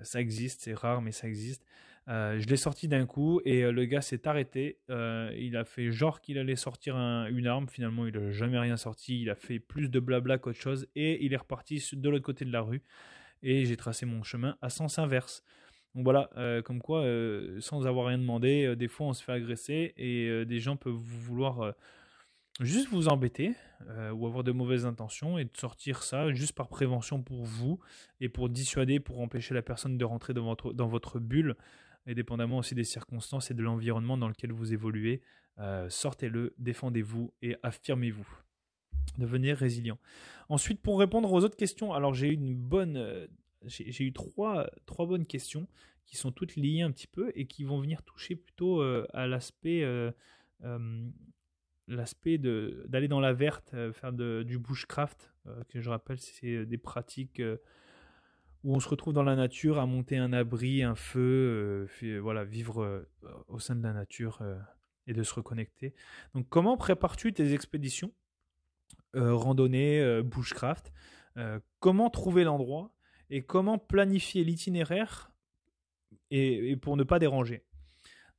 Ça existe, c'est rare, mais ça existe. Euh, je l'ai sorti d'un coup et euh, le gars s'est arrêté. Euh, il a fait genre qu'il allait sortir une arme. Finalement, il n'a jamais rien sorti. Il a fait plus de blabla qu'autre chose et il est reparti de l'autre côté de la rue. Et j'ai tracé mon chemin à sens inverse. Donc voilà, comme quoi, sans avoir rien demandé, des fois on se fait agresser et des gens peuvent vouloir juste vous embêter ou avoir de mauvaises intentions et sortir ça juste par prévention pour vous et pour dissuader, pour empêcher la personne de rentrer dans votre bulle et dépendamment aussi des circonstances et de l'environnement dans lequel vous évoluez, euh, sortez-le, défendez-vous et affirmez-vous. Devenez résilient. Ensuite, pour répondre aux autres questions, alors j'ai eu euh, trois, bonnes questions qui sont toutes liées un petit peu et qui vont venir toucher plutôt euh, à l'aspect l'aspect d'aller dans la verte, faire du bushcraft, que je rappelle, c'est des pratiques où on se retrouve dans la nature à monter un abri, un feu, euh, voilà, vivre euh, au sein de la nature euh, et de se reconnecter. Donc comment prépares-tu tes expéditions randonnée, bushcraft Comment trouver l'endroit et comment planifier l'itinéraire et, pour ne pas déranger?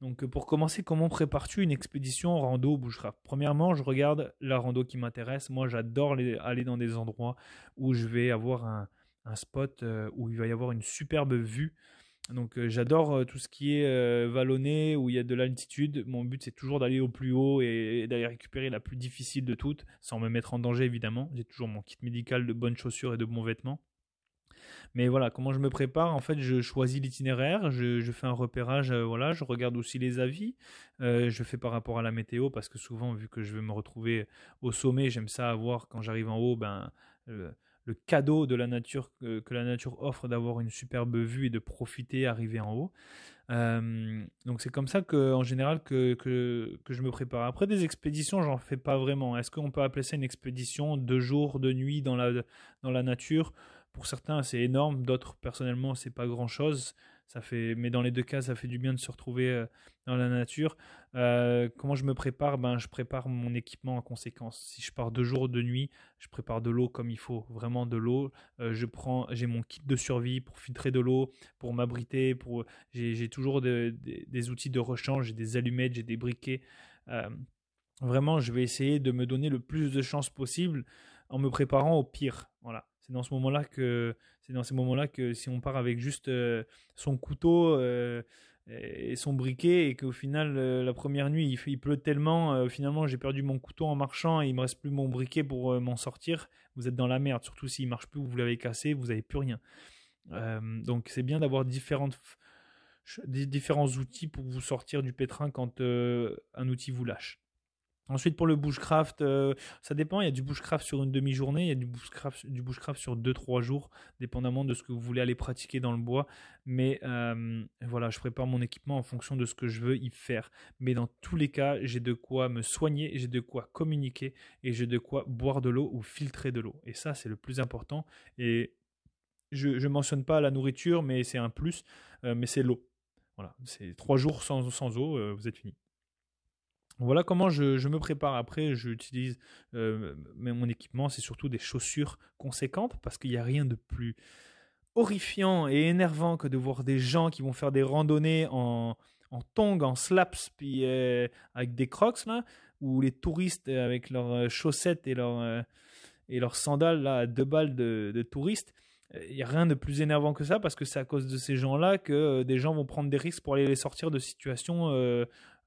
Donc pour commencer, comment prépares-tu une expédition rando bushcraft? Premièrement, je regarde la rando qui m'intéresse. Moi, j'adore aller dans des endroits où je vais avoir un, un spot euh, où il va y avoir une superbe vue. Donc euh, j'adore euh, tout ce qui est vallonné, où il y a de l'altitude. Mon but c'est toujours d'aller au plus haut et, d'aller récupérer la plus difficile de toutes, sans me mettre en danger évidemment. J'ai toujours mon kit médical de bonnes chaussures et de bons vêtements. Mais voilà, comment je me prépare? En fait, je choisis l'itinéraire, je, fais un repérage, voilà, je regarde aussi les avis, je fais par rapport à la météo parce que souvent, vu que je vais me retrouver au sommet, j'aime ça avoir quand j'arrive en haut, ben le cadeau de la nature que, la nature offre d'avoir une superbe vue et de profiter, arriver en haut. Euh, donc c'est comme ça que, en général, que, que, je me prépare. Après des expéditions, j'en fais pas vraiment. Est-ce qu'on peut appeler ça une expédition de jour, de nuit dans la, dans la nature? Pour certains, c'est énorme. D'autres, personnellement, c'est pas grand-chose. Ça fait, mais dans les deux cas, ça fait du bien de se retrouver euh, dans la nature. Euh, comment je me prépare? Ben, je prépare mon équipement en conséquence. Si je pars deux jours de nuit, je prépare de l'eau comme il faut, vraiment de l'eau. Euh, je prends, j'ai mon kit de survie pour filtrer de l'eau, pour m'abriter. Pour, j'ai, toujours des outils de rechange, j'ai des allumettes, j'ai des briquets. vraiment, je vais essayer de me donner le plus de chances possible en me préparant au pire. Voilà. C'est dans ce moment-là que c'est dans ces moments-là que si on part avec juste euh, son couteau euh, et son briquet et qu'au final euh, la première nuit il, pleut tellement finalement j'ai perdu mon couteau en marchant et il me reste plus mon briquet pour m'en sortir vous êtes dans la merde. Surtout s'il marche plus vous l'avez cassé vous n'avez plus rien. Donc c'est bien d'avoir différentes différents outils pour vous sortir du pétrin quand un outil vous lâche Ensuite, pour le bushcraft, euh, ça dépend. Il y a du bushcraft sur une demi-journée, il y a du bushcraft, du bushcraft sur 2-3 jours, dépendamment de ce que vous voulez aller pratiquer dans le bois. Mais euh, voilà, je prépare mon équipement en fonction de ce que je veux y faire. Mais dans tous les cas, j'ai de quoi me soigner, j'ai de quoi communiquer et j'ai de quoi boire de l'eau ou filtrer de l'eau. Et ça, c'est le plus important. Et je ne mentionne pas la nourriture, mais c'est un plus, euh, mais c'est l'eau. Voilà, c'est 3 jours sans, sans eau, vous êtes fini. Voilà comment je, me prépare. Après, j'utilise euh, mon équipement, c'est surtout des chaussures conséquentes parce qu'il n'y a rien de plus horrifiant et énervant que de voir des gens qui vont faire des randonnées en, en tongs, en slaps, puis euh, avec des crocs, là, ou les touristes avec leurs euh, chaussettes et leurs, euh, et leurs sandales là, à deux balles de, de touristes. Il n'y a rien de plus énervant que ça parce que c'est à cause de ces gens-là que des gens vont prendre des risques pour aller les sortir de situations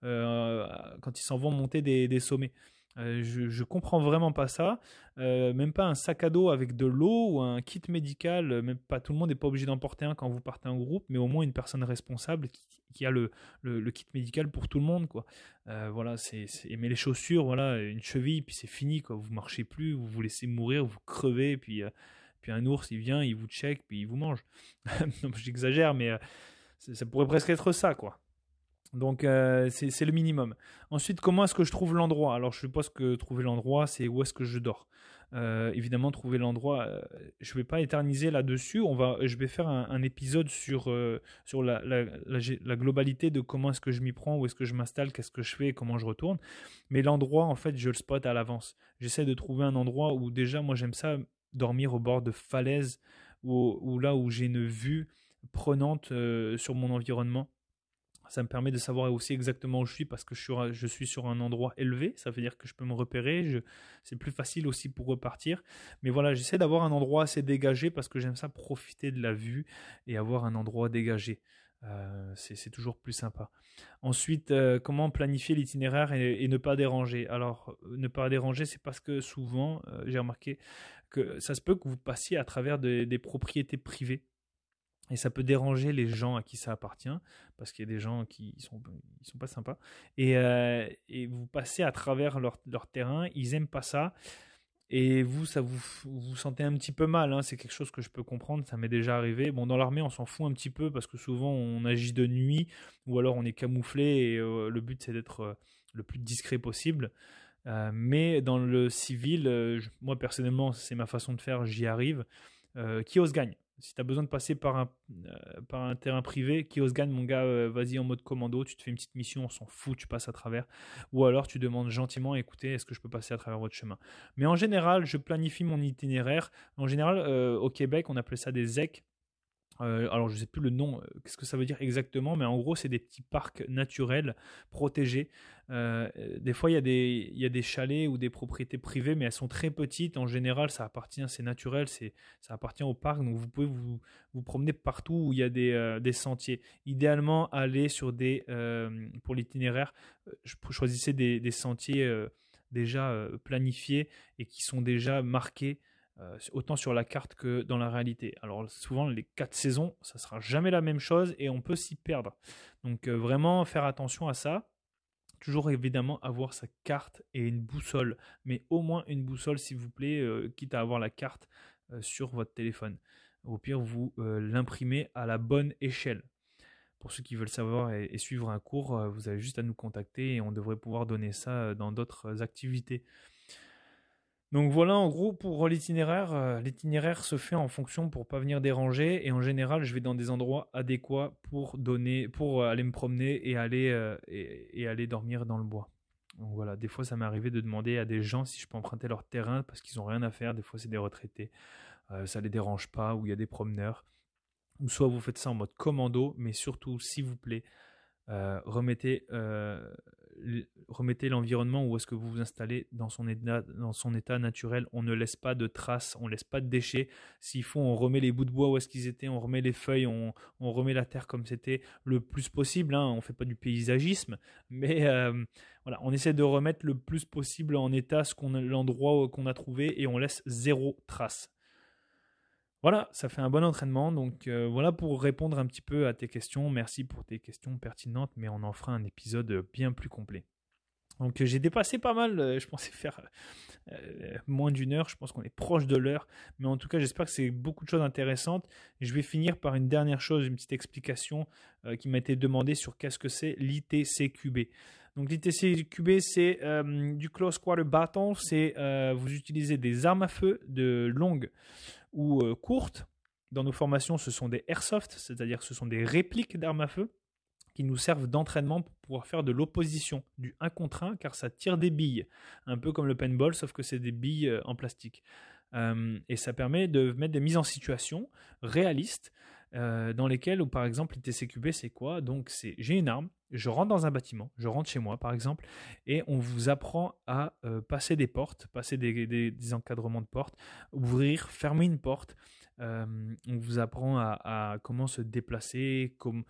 quand ils s'en vont monter des, sommets. Euh, je, je comprends vraiment pas ça. Euh, même pas un sac à dos avec de l'eau ou un kit médical. Euh, même pas tout le monde n'est pas obligé d'en porter un quand vous partez en groupe, mais au moins une personne responsable qui, a le, le, kit médical pour tout le monde, quoi. voilà, c'est, mais les chaussures, voilà, une cheville, puis c'est fini, quoi. Vous marchez plus, vous vous laissez mourir, vous crevez, puis puis un ours, il vient, il vous check, puis il vous mange. J'exagère, mais ça pourrait presque être ça, quoi. Donc euh, c'est le minimum. Ensuite, comment est-ce que je trouve l'endroit? Alors je suppose que trouver l'endroit, c'est où est-ce que je dors. Euh, évidemment, trouver l'endroit, euh, je ne vais pas éterniser là-dessus. Je vais faire un, épisode sur, sur la, globalité de comment est-ce que je m'y prends, où est-ce que je m'installe, qu'est-ce que je fais, comment je retourne. Mais l'endroit, en fait, je le spot à l'avance. J'essaie de trouver un endroit où déjà, moi j'aime ça, dormir au bord de falaises ou là où j'ai une vue prenante sur mon environnement ça me permet de savoir aussi exactement où je suis parce que je suis, sur un endroit élevé. Ça veut dire que je peux me repérer. c'est plus facile aussi pour repartir. Mais voilà, j'essaie d'avoir un endroit assez dégagé parce que j'aime ça profiter de la vue et avoir un endroit dégagé. Euh, c'est toujours plus sympa. Ensuite, euh, comment planifier l'itinéraire et, ne pas déranger? Alors, euh, ne pas déranger, c'est parce que souvent, j'ai remarqué que ça se peut que vous passiez à travers des propriétés privées et ça peut déranger les gens à qui ça appartient, parce qu'il y a des gens qui sont, sont pas sympas. Et, euh, et vous passez à travers leur, leur, terrain, ils aiment pas ça. Et vous, ça vous vous sentez un petit peu mal. Hein. C'est quelque chose que je peux comprendre. Ça m'est déjà arrivé. Bon, dans l'armée, on s'en fout un petit peu parce que souvent on agit de nuit ou alors on est camouflé et euh, le but c'est d'être euh, le plus discret possible. mais dans le civil, moi personnellement, c'est ma façon de faire. J'y arrive. qui ose gagne. Si tu as besoin de passer par un, euh, par un terrain privé, gagne, mon gars, euh, vas-y en mode commando, tu te fais une petite mission, on s'en fout, tu passes à travers. Ou alors tu demandes gentiment, écoutez, est-ce que je peux passer à travers votre chemin? Mais en général, je planifie mon itinéraire. En général, euh, au Québec, on appelait ça des ZEC. Euh, alors je ne sais plus le nom, euh, qu'est-ce que ça veut dire exactement, mais en gros c'est des petits parcs naturels protégés. Euh, des fois il y, a des, y a des chalets ou des propriétés privées, mais elles sont très petites. En général ça appartient, c'est naturel, ça appartient au parc, donc vous pouvez vous, vous promener partout où il y a des, des sentiers. Idéalement aller sur des, pour l'itinéraire, choisissez des, des sentiers déjà planifiés et qui sont déjà marqués euh, autant sur la carte que dans la réalité. Alors souvent les quatre saisons, ça sera jamais la même chose et on peut s'y perdre. Donc euh, vraiment faire attention à ça. Toujours évidemment avoir sa carte et une boussole, mais au moins une boussole s'il vous plaît, euh, quitte à avoir la carte sur votre téléphone. Au pire, vous l'imprimez à la bonne échelle. Pour ceux qui veulent savoir et suivre un cours, vous avez juste à nous contacter et on devrait pouvoir donner ça dans d'autres activités. Donc voilà en gros pour l'itinéraire. Euh, l'itinéraire se fait en fonction pour pas venir déranger et en général je vais dans des endroits adéquats pour donner, pour euh, aller me promener et aller euh, et, aller dormir dans le bois. Donc voilà, des fois ça m'est arrivé de demander à des gens si je peux emprunter leur terrain parce qu'ils ont rien à faire. Des fois c'est des retraités, ça les dérange pas ou il y a des promeneurs. Ou soit vous faites ça en mode commando, mais surtout s'il vous plaît remettez remettez l'environnement où est-ce que vous vous installez dans son, état, dans son état naturel. On ne laisse pas de traces, on ne laisse pas de déchets. S'il faut, on remet les bouts de bois où est-ce qu'ils étaient, on remet les feuilles, on, remet la terre comme c'était le plus possible. Hein. On ne fait pas du paysagisme, mais euh, voilà, on essaie de remettre le plus possible en état ce qu'on, l'endroit qu'on a trouvé et on laisse zéro trace. Voilà, ça fait un bon entraînement. Donc euh, voilà pour répondre un petit peu à tes questions. Merci pour tes questions pertinentes, mais on en fera un épisode bien plus complet. Donc j'ai dépassé pas mal, euh, je pensais faire euh, moins d'une heure, je pense qu'on est proche de l'heure, mais en tout cas j'espère que c'est beaucoup de choses intéressantes. je vais finir par une dernière chose, une petite explication qui m'a été demandée sur qu'est-ce que c'est l'ITCQB. Donc l'ITCQB c'est du Close Quarter Battle, c'est vous utilisez des armes à feu de longue ou euh, courtes. Dans nos formations, ce sont des airsoft, c'est-à-dire ce sont des répliques d'armes à feu qui nous servent d'entraînement pour pouvoir faire de l'opposition, du 1 contre 1, car ça tire des billes, un peu comme le paintball, sauf que c'est des billes euh, en plastique. et ça permet de mettre des mises en situation réalistes dans lesquelles, par exemple, l'ITCQB, c'est quoi? Donc, c'est j'ai une arme, je rentre dans un bâtiment, je rentre chez moi, par exemple, et on vous apprend à passer des portes, passer des, encadrements de portes, ouvrir, fermer une porte. on vous apprend à, comment se déplacer, comme,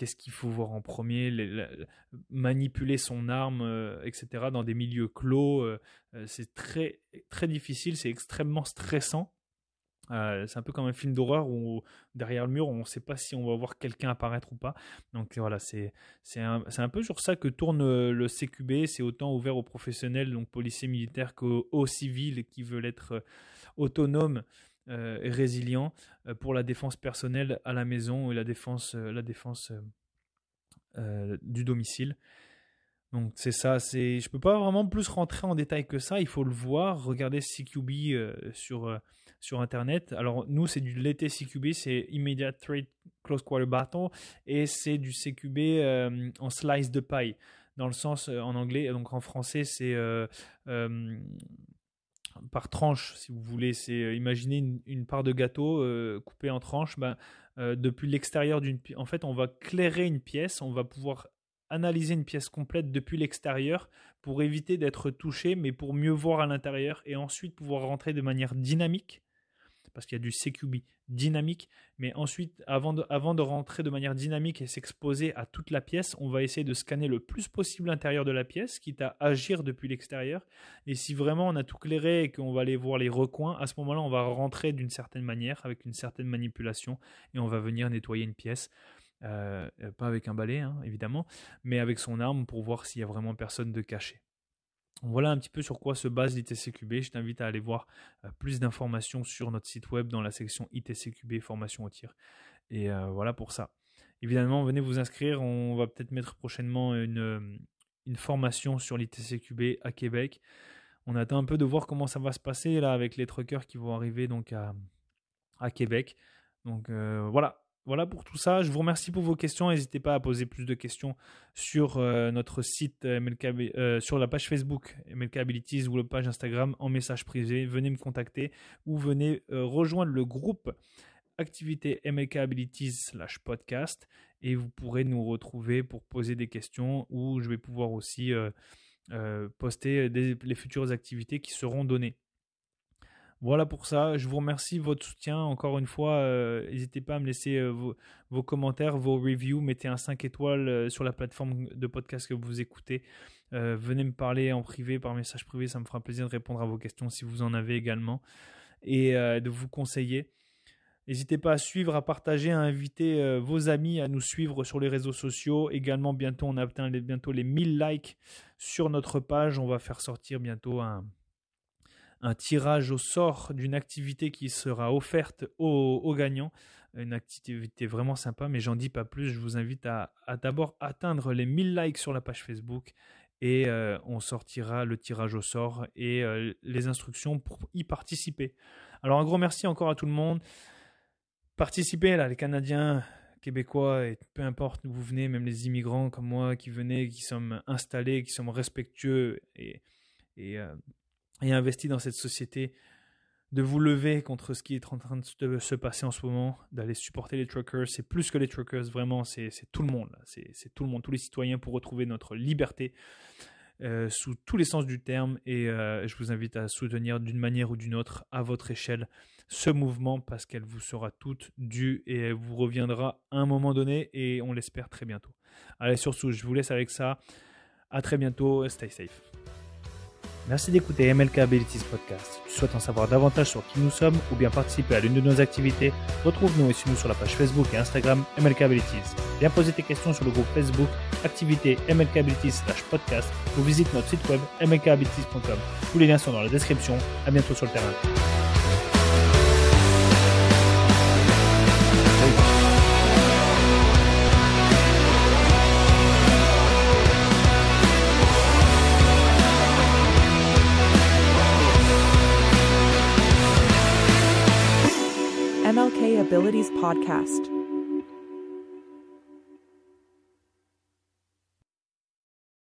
qu'est-ce qu'il faut voir en premier, manipuler son arme, euh, etc. dans des milieux clos. Euh, euh, c'est très, très difficile, c'est extrêmement stressant. C'est un peu comme un film d'horreur où derrière le mur, on ne sait pas si on va voir quelqu'un apparaître ou pas. Donc voilà, c'est un, un, peu sur ça que tourne le CQB. C'est autant ouvert aux professionnels, donc policiers militaires, qu'aux civils qui veulent être autonomes euh, et résilient euh, pour la défense personnelle à la maison et la défense, euh, la défense du domicile. Donc c'est ça, c'est je peux pas vraiment plus rentrer en détail que ça, il faut le voir, regardez CQB sur sur internet. Alors nous c'est du l'été CQB, c'est Immediate Trade Close Quarter Battle et c'est du CQB en slice de paille dans le sens en anglais donc en français c'est par tranche, si vous voulez. C'est euh, imaginer une, part de gâteau euh, coupée en tranches. Ben, euh, depuis l'extérieur d'une, en fait, on va clairer une pièce. On va pouvoir analyser une pièce complète depuis l'extérieur pour éviter d'être touché, mais pour mieux voir à l'intérieur et ensuite pouvoir rentrer de manière dynamique parce qu'il y a du CQB dynamique, mais ensuite, avant de, rentrer de manière dynamique et s'exposer à toute la pièce, on va essayer de scanner le plus possible l'intérieur de la pièce, quitte à agir depuis l'extérieur. Et si vraiment on a tout clairé et qu'on va aller voir les recoins, à ce moment-là, on va rentrer d'une certaine manière, avec une certaine manipulation, et on va venir nettoyer une pièce. Euh, pas avec un balai, hein, évidemment, mais avec son arme pour voir s'il y a vraiment personne de caché. Voilà un petit peu sur quoi se base l'ITCQB. Je t'invite à aller voir euh, plus d'informations sur notre site web dans la section ITCQB formation au tir. Et euh, voilà pour ça. Évidemment, venez vous inscrire. On va peut-être mettre prochainement une, euh, formation sur l'ITCQB à Québec. On attend un peu de voir comment ça va se passer là avec les truckers qui vont arriver donc à Québec. Donc voilà, voilà pour tout ça. Je vous remercie pour vos questions. N'hésitez pas à poser plus de questions sur euh, notre site euh, MLK, euh, sur la page Facebook MLK Abilities ou la page Instagram en message privé. Venez me contacter ou venez rejoindre le groupe activité MLK Abilities slash podcast et vous pourrez nous retrouver pour poser des questions ou je vais pouvoir aussi poster les futures activités qui seront données. Voilà pour ça. Je vous remercie de votre soutien. Encore une fois, euh, n'hésitez pas à me laisser euh, vos, commentaires, vos reviews. Mettez un 5 étoiles euh, sur la plateforme de podcast que vous écoutez. venez me parler en privé, par message privé. Ça me fera plaisir de répondre à vos questions si vous en avez également et de vous conseiller. N'hésitez pas à suivre, à partager, à inviter vos amis à nous suivre sur les réseaux sociaux. Également, bientôt, on atteint bientôt les 1000 likes sur notre page. On va faire sortir bientôt un un tirage au sort d'une activité qui sera offerte aux, gagnants. Une activité vraiment sympa, mais j'en dis pas plus. Je vous invite à, d'abord atteindre les 1000 likes sur la page Facebook et euh, on sortira le tirage au sort et euh, les instructions pour y participer. Alors un gros merci encore à tout le monde. Participez là, les Canadiens, Québécois et peu importe d'où vous venez, même les immigrants comme moi qui venez, qui sommes installés, qui sommes respectueux et, et euh, et investi dans cette société, de vous lever contre ce qui est en train de se passer en ce moment, d'aller supporter les truckers. C'est plus que les truckers, vraiment, c'est tout le monde. C'est tout le monde, tous les citoyens pour retrouver notre liberté euh, sous tous les sens du terme. Et euh, je vous invite à soutenir d'une manière ou d'une autre, à votre échelle, ce mouvement parce qu'elle vous sera toute due et elle vous reviendra à un moment donné et on l'espère très bientôt. Allez, surtout, je vous laisse avec ça. À très bientôt. Stay safe. Merci d'écouter MLK Abilities Podcast. Si tu souhaites en savoir davantage sur qui nous sommes ou bien participer à l'une de nos activités, retrouve-nous et suis-nous sur la page Facebook et Instagram MLK Abilities. Viens poser tes questions sur le groupe Facebook Activité MLK Abilities podcast ou visite notre site web mlkabilities.com. Tous les liens sont dans la description. À bientôt sur le terrain. Abilities Podcast.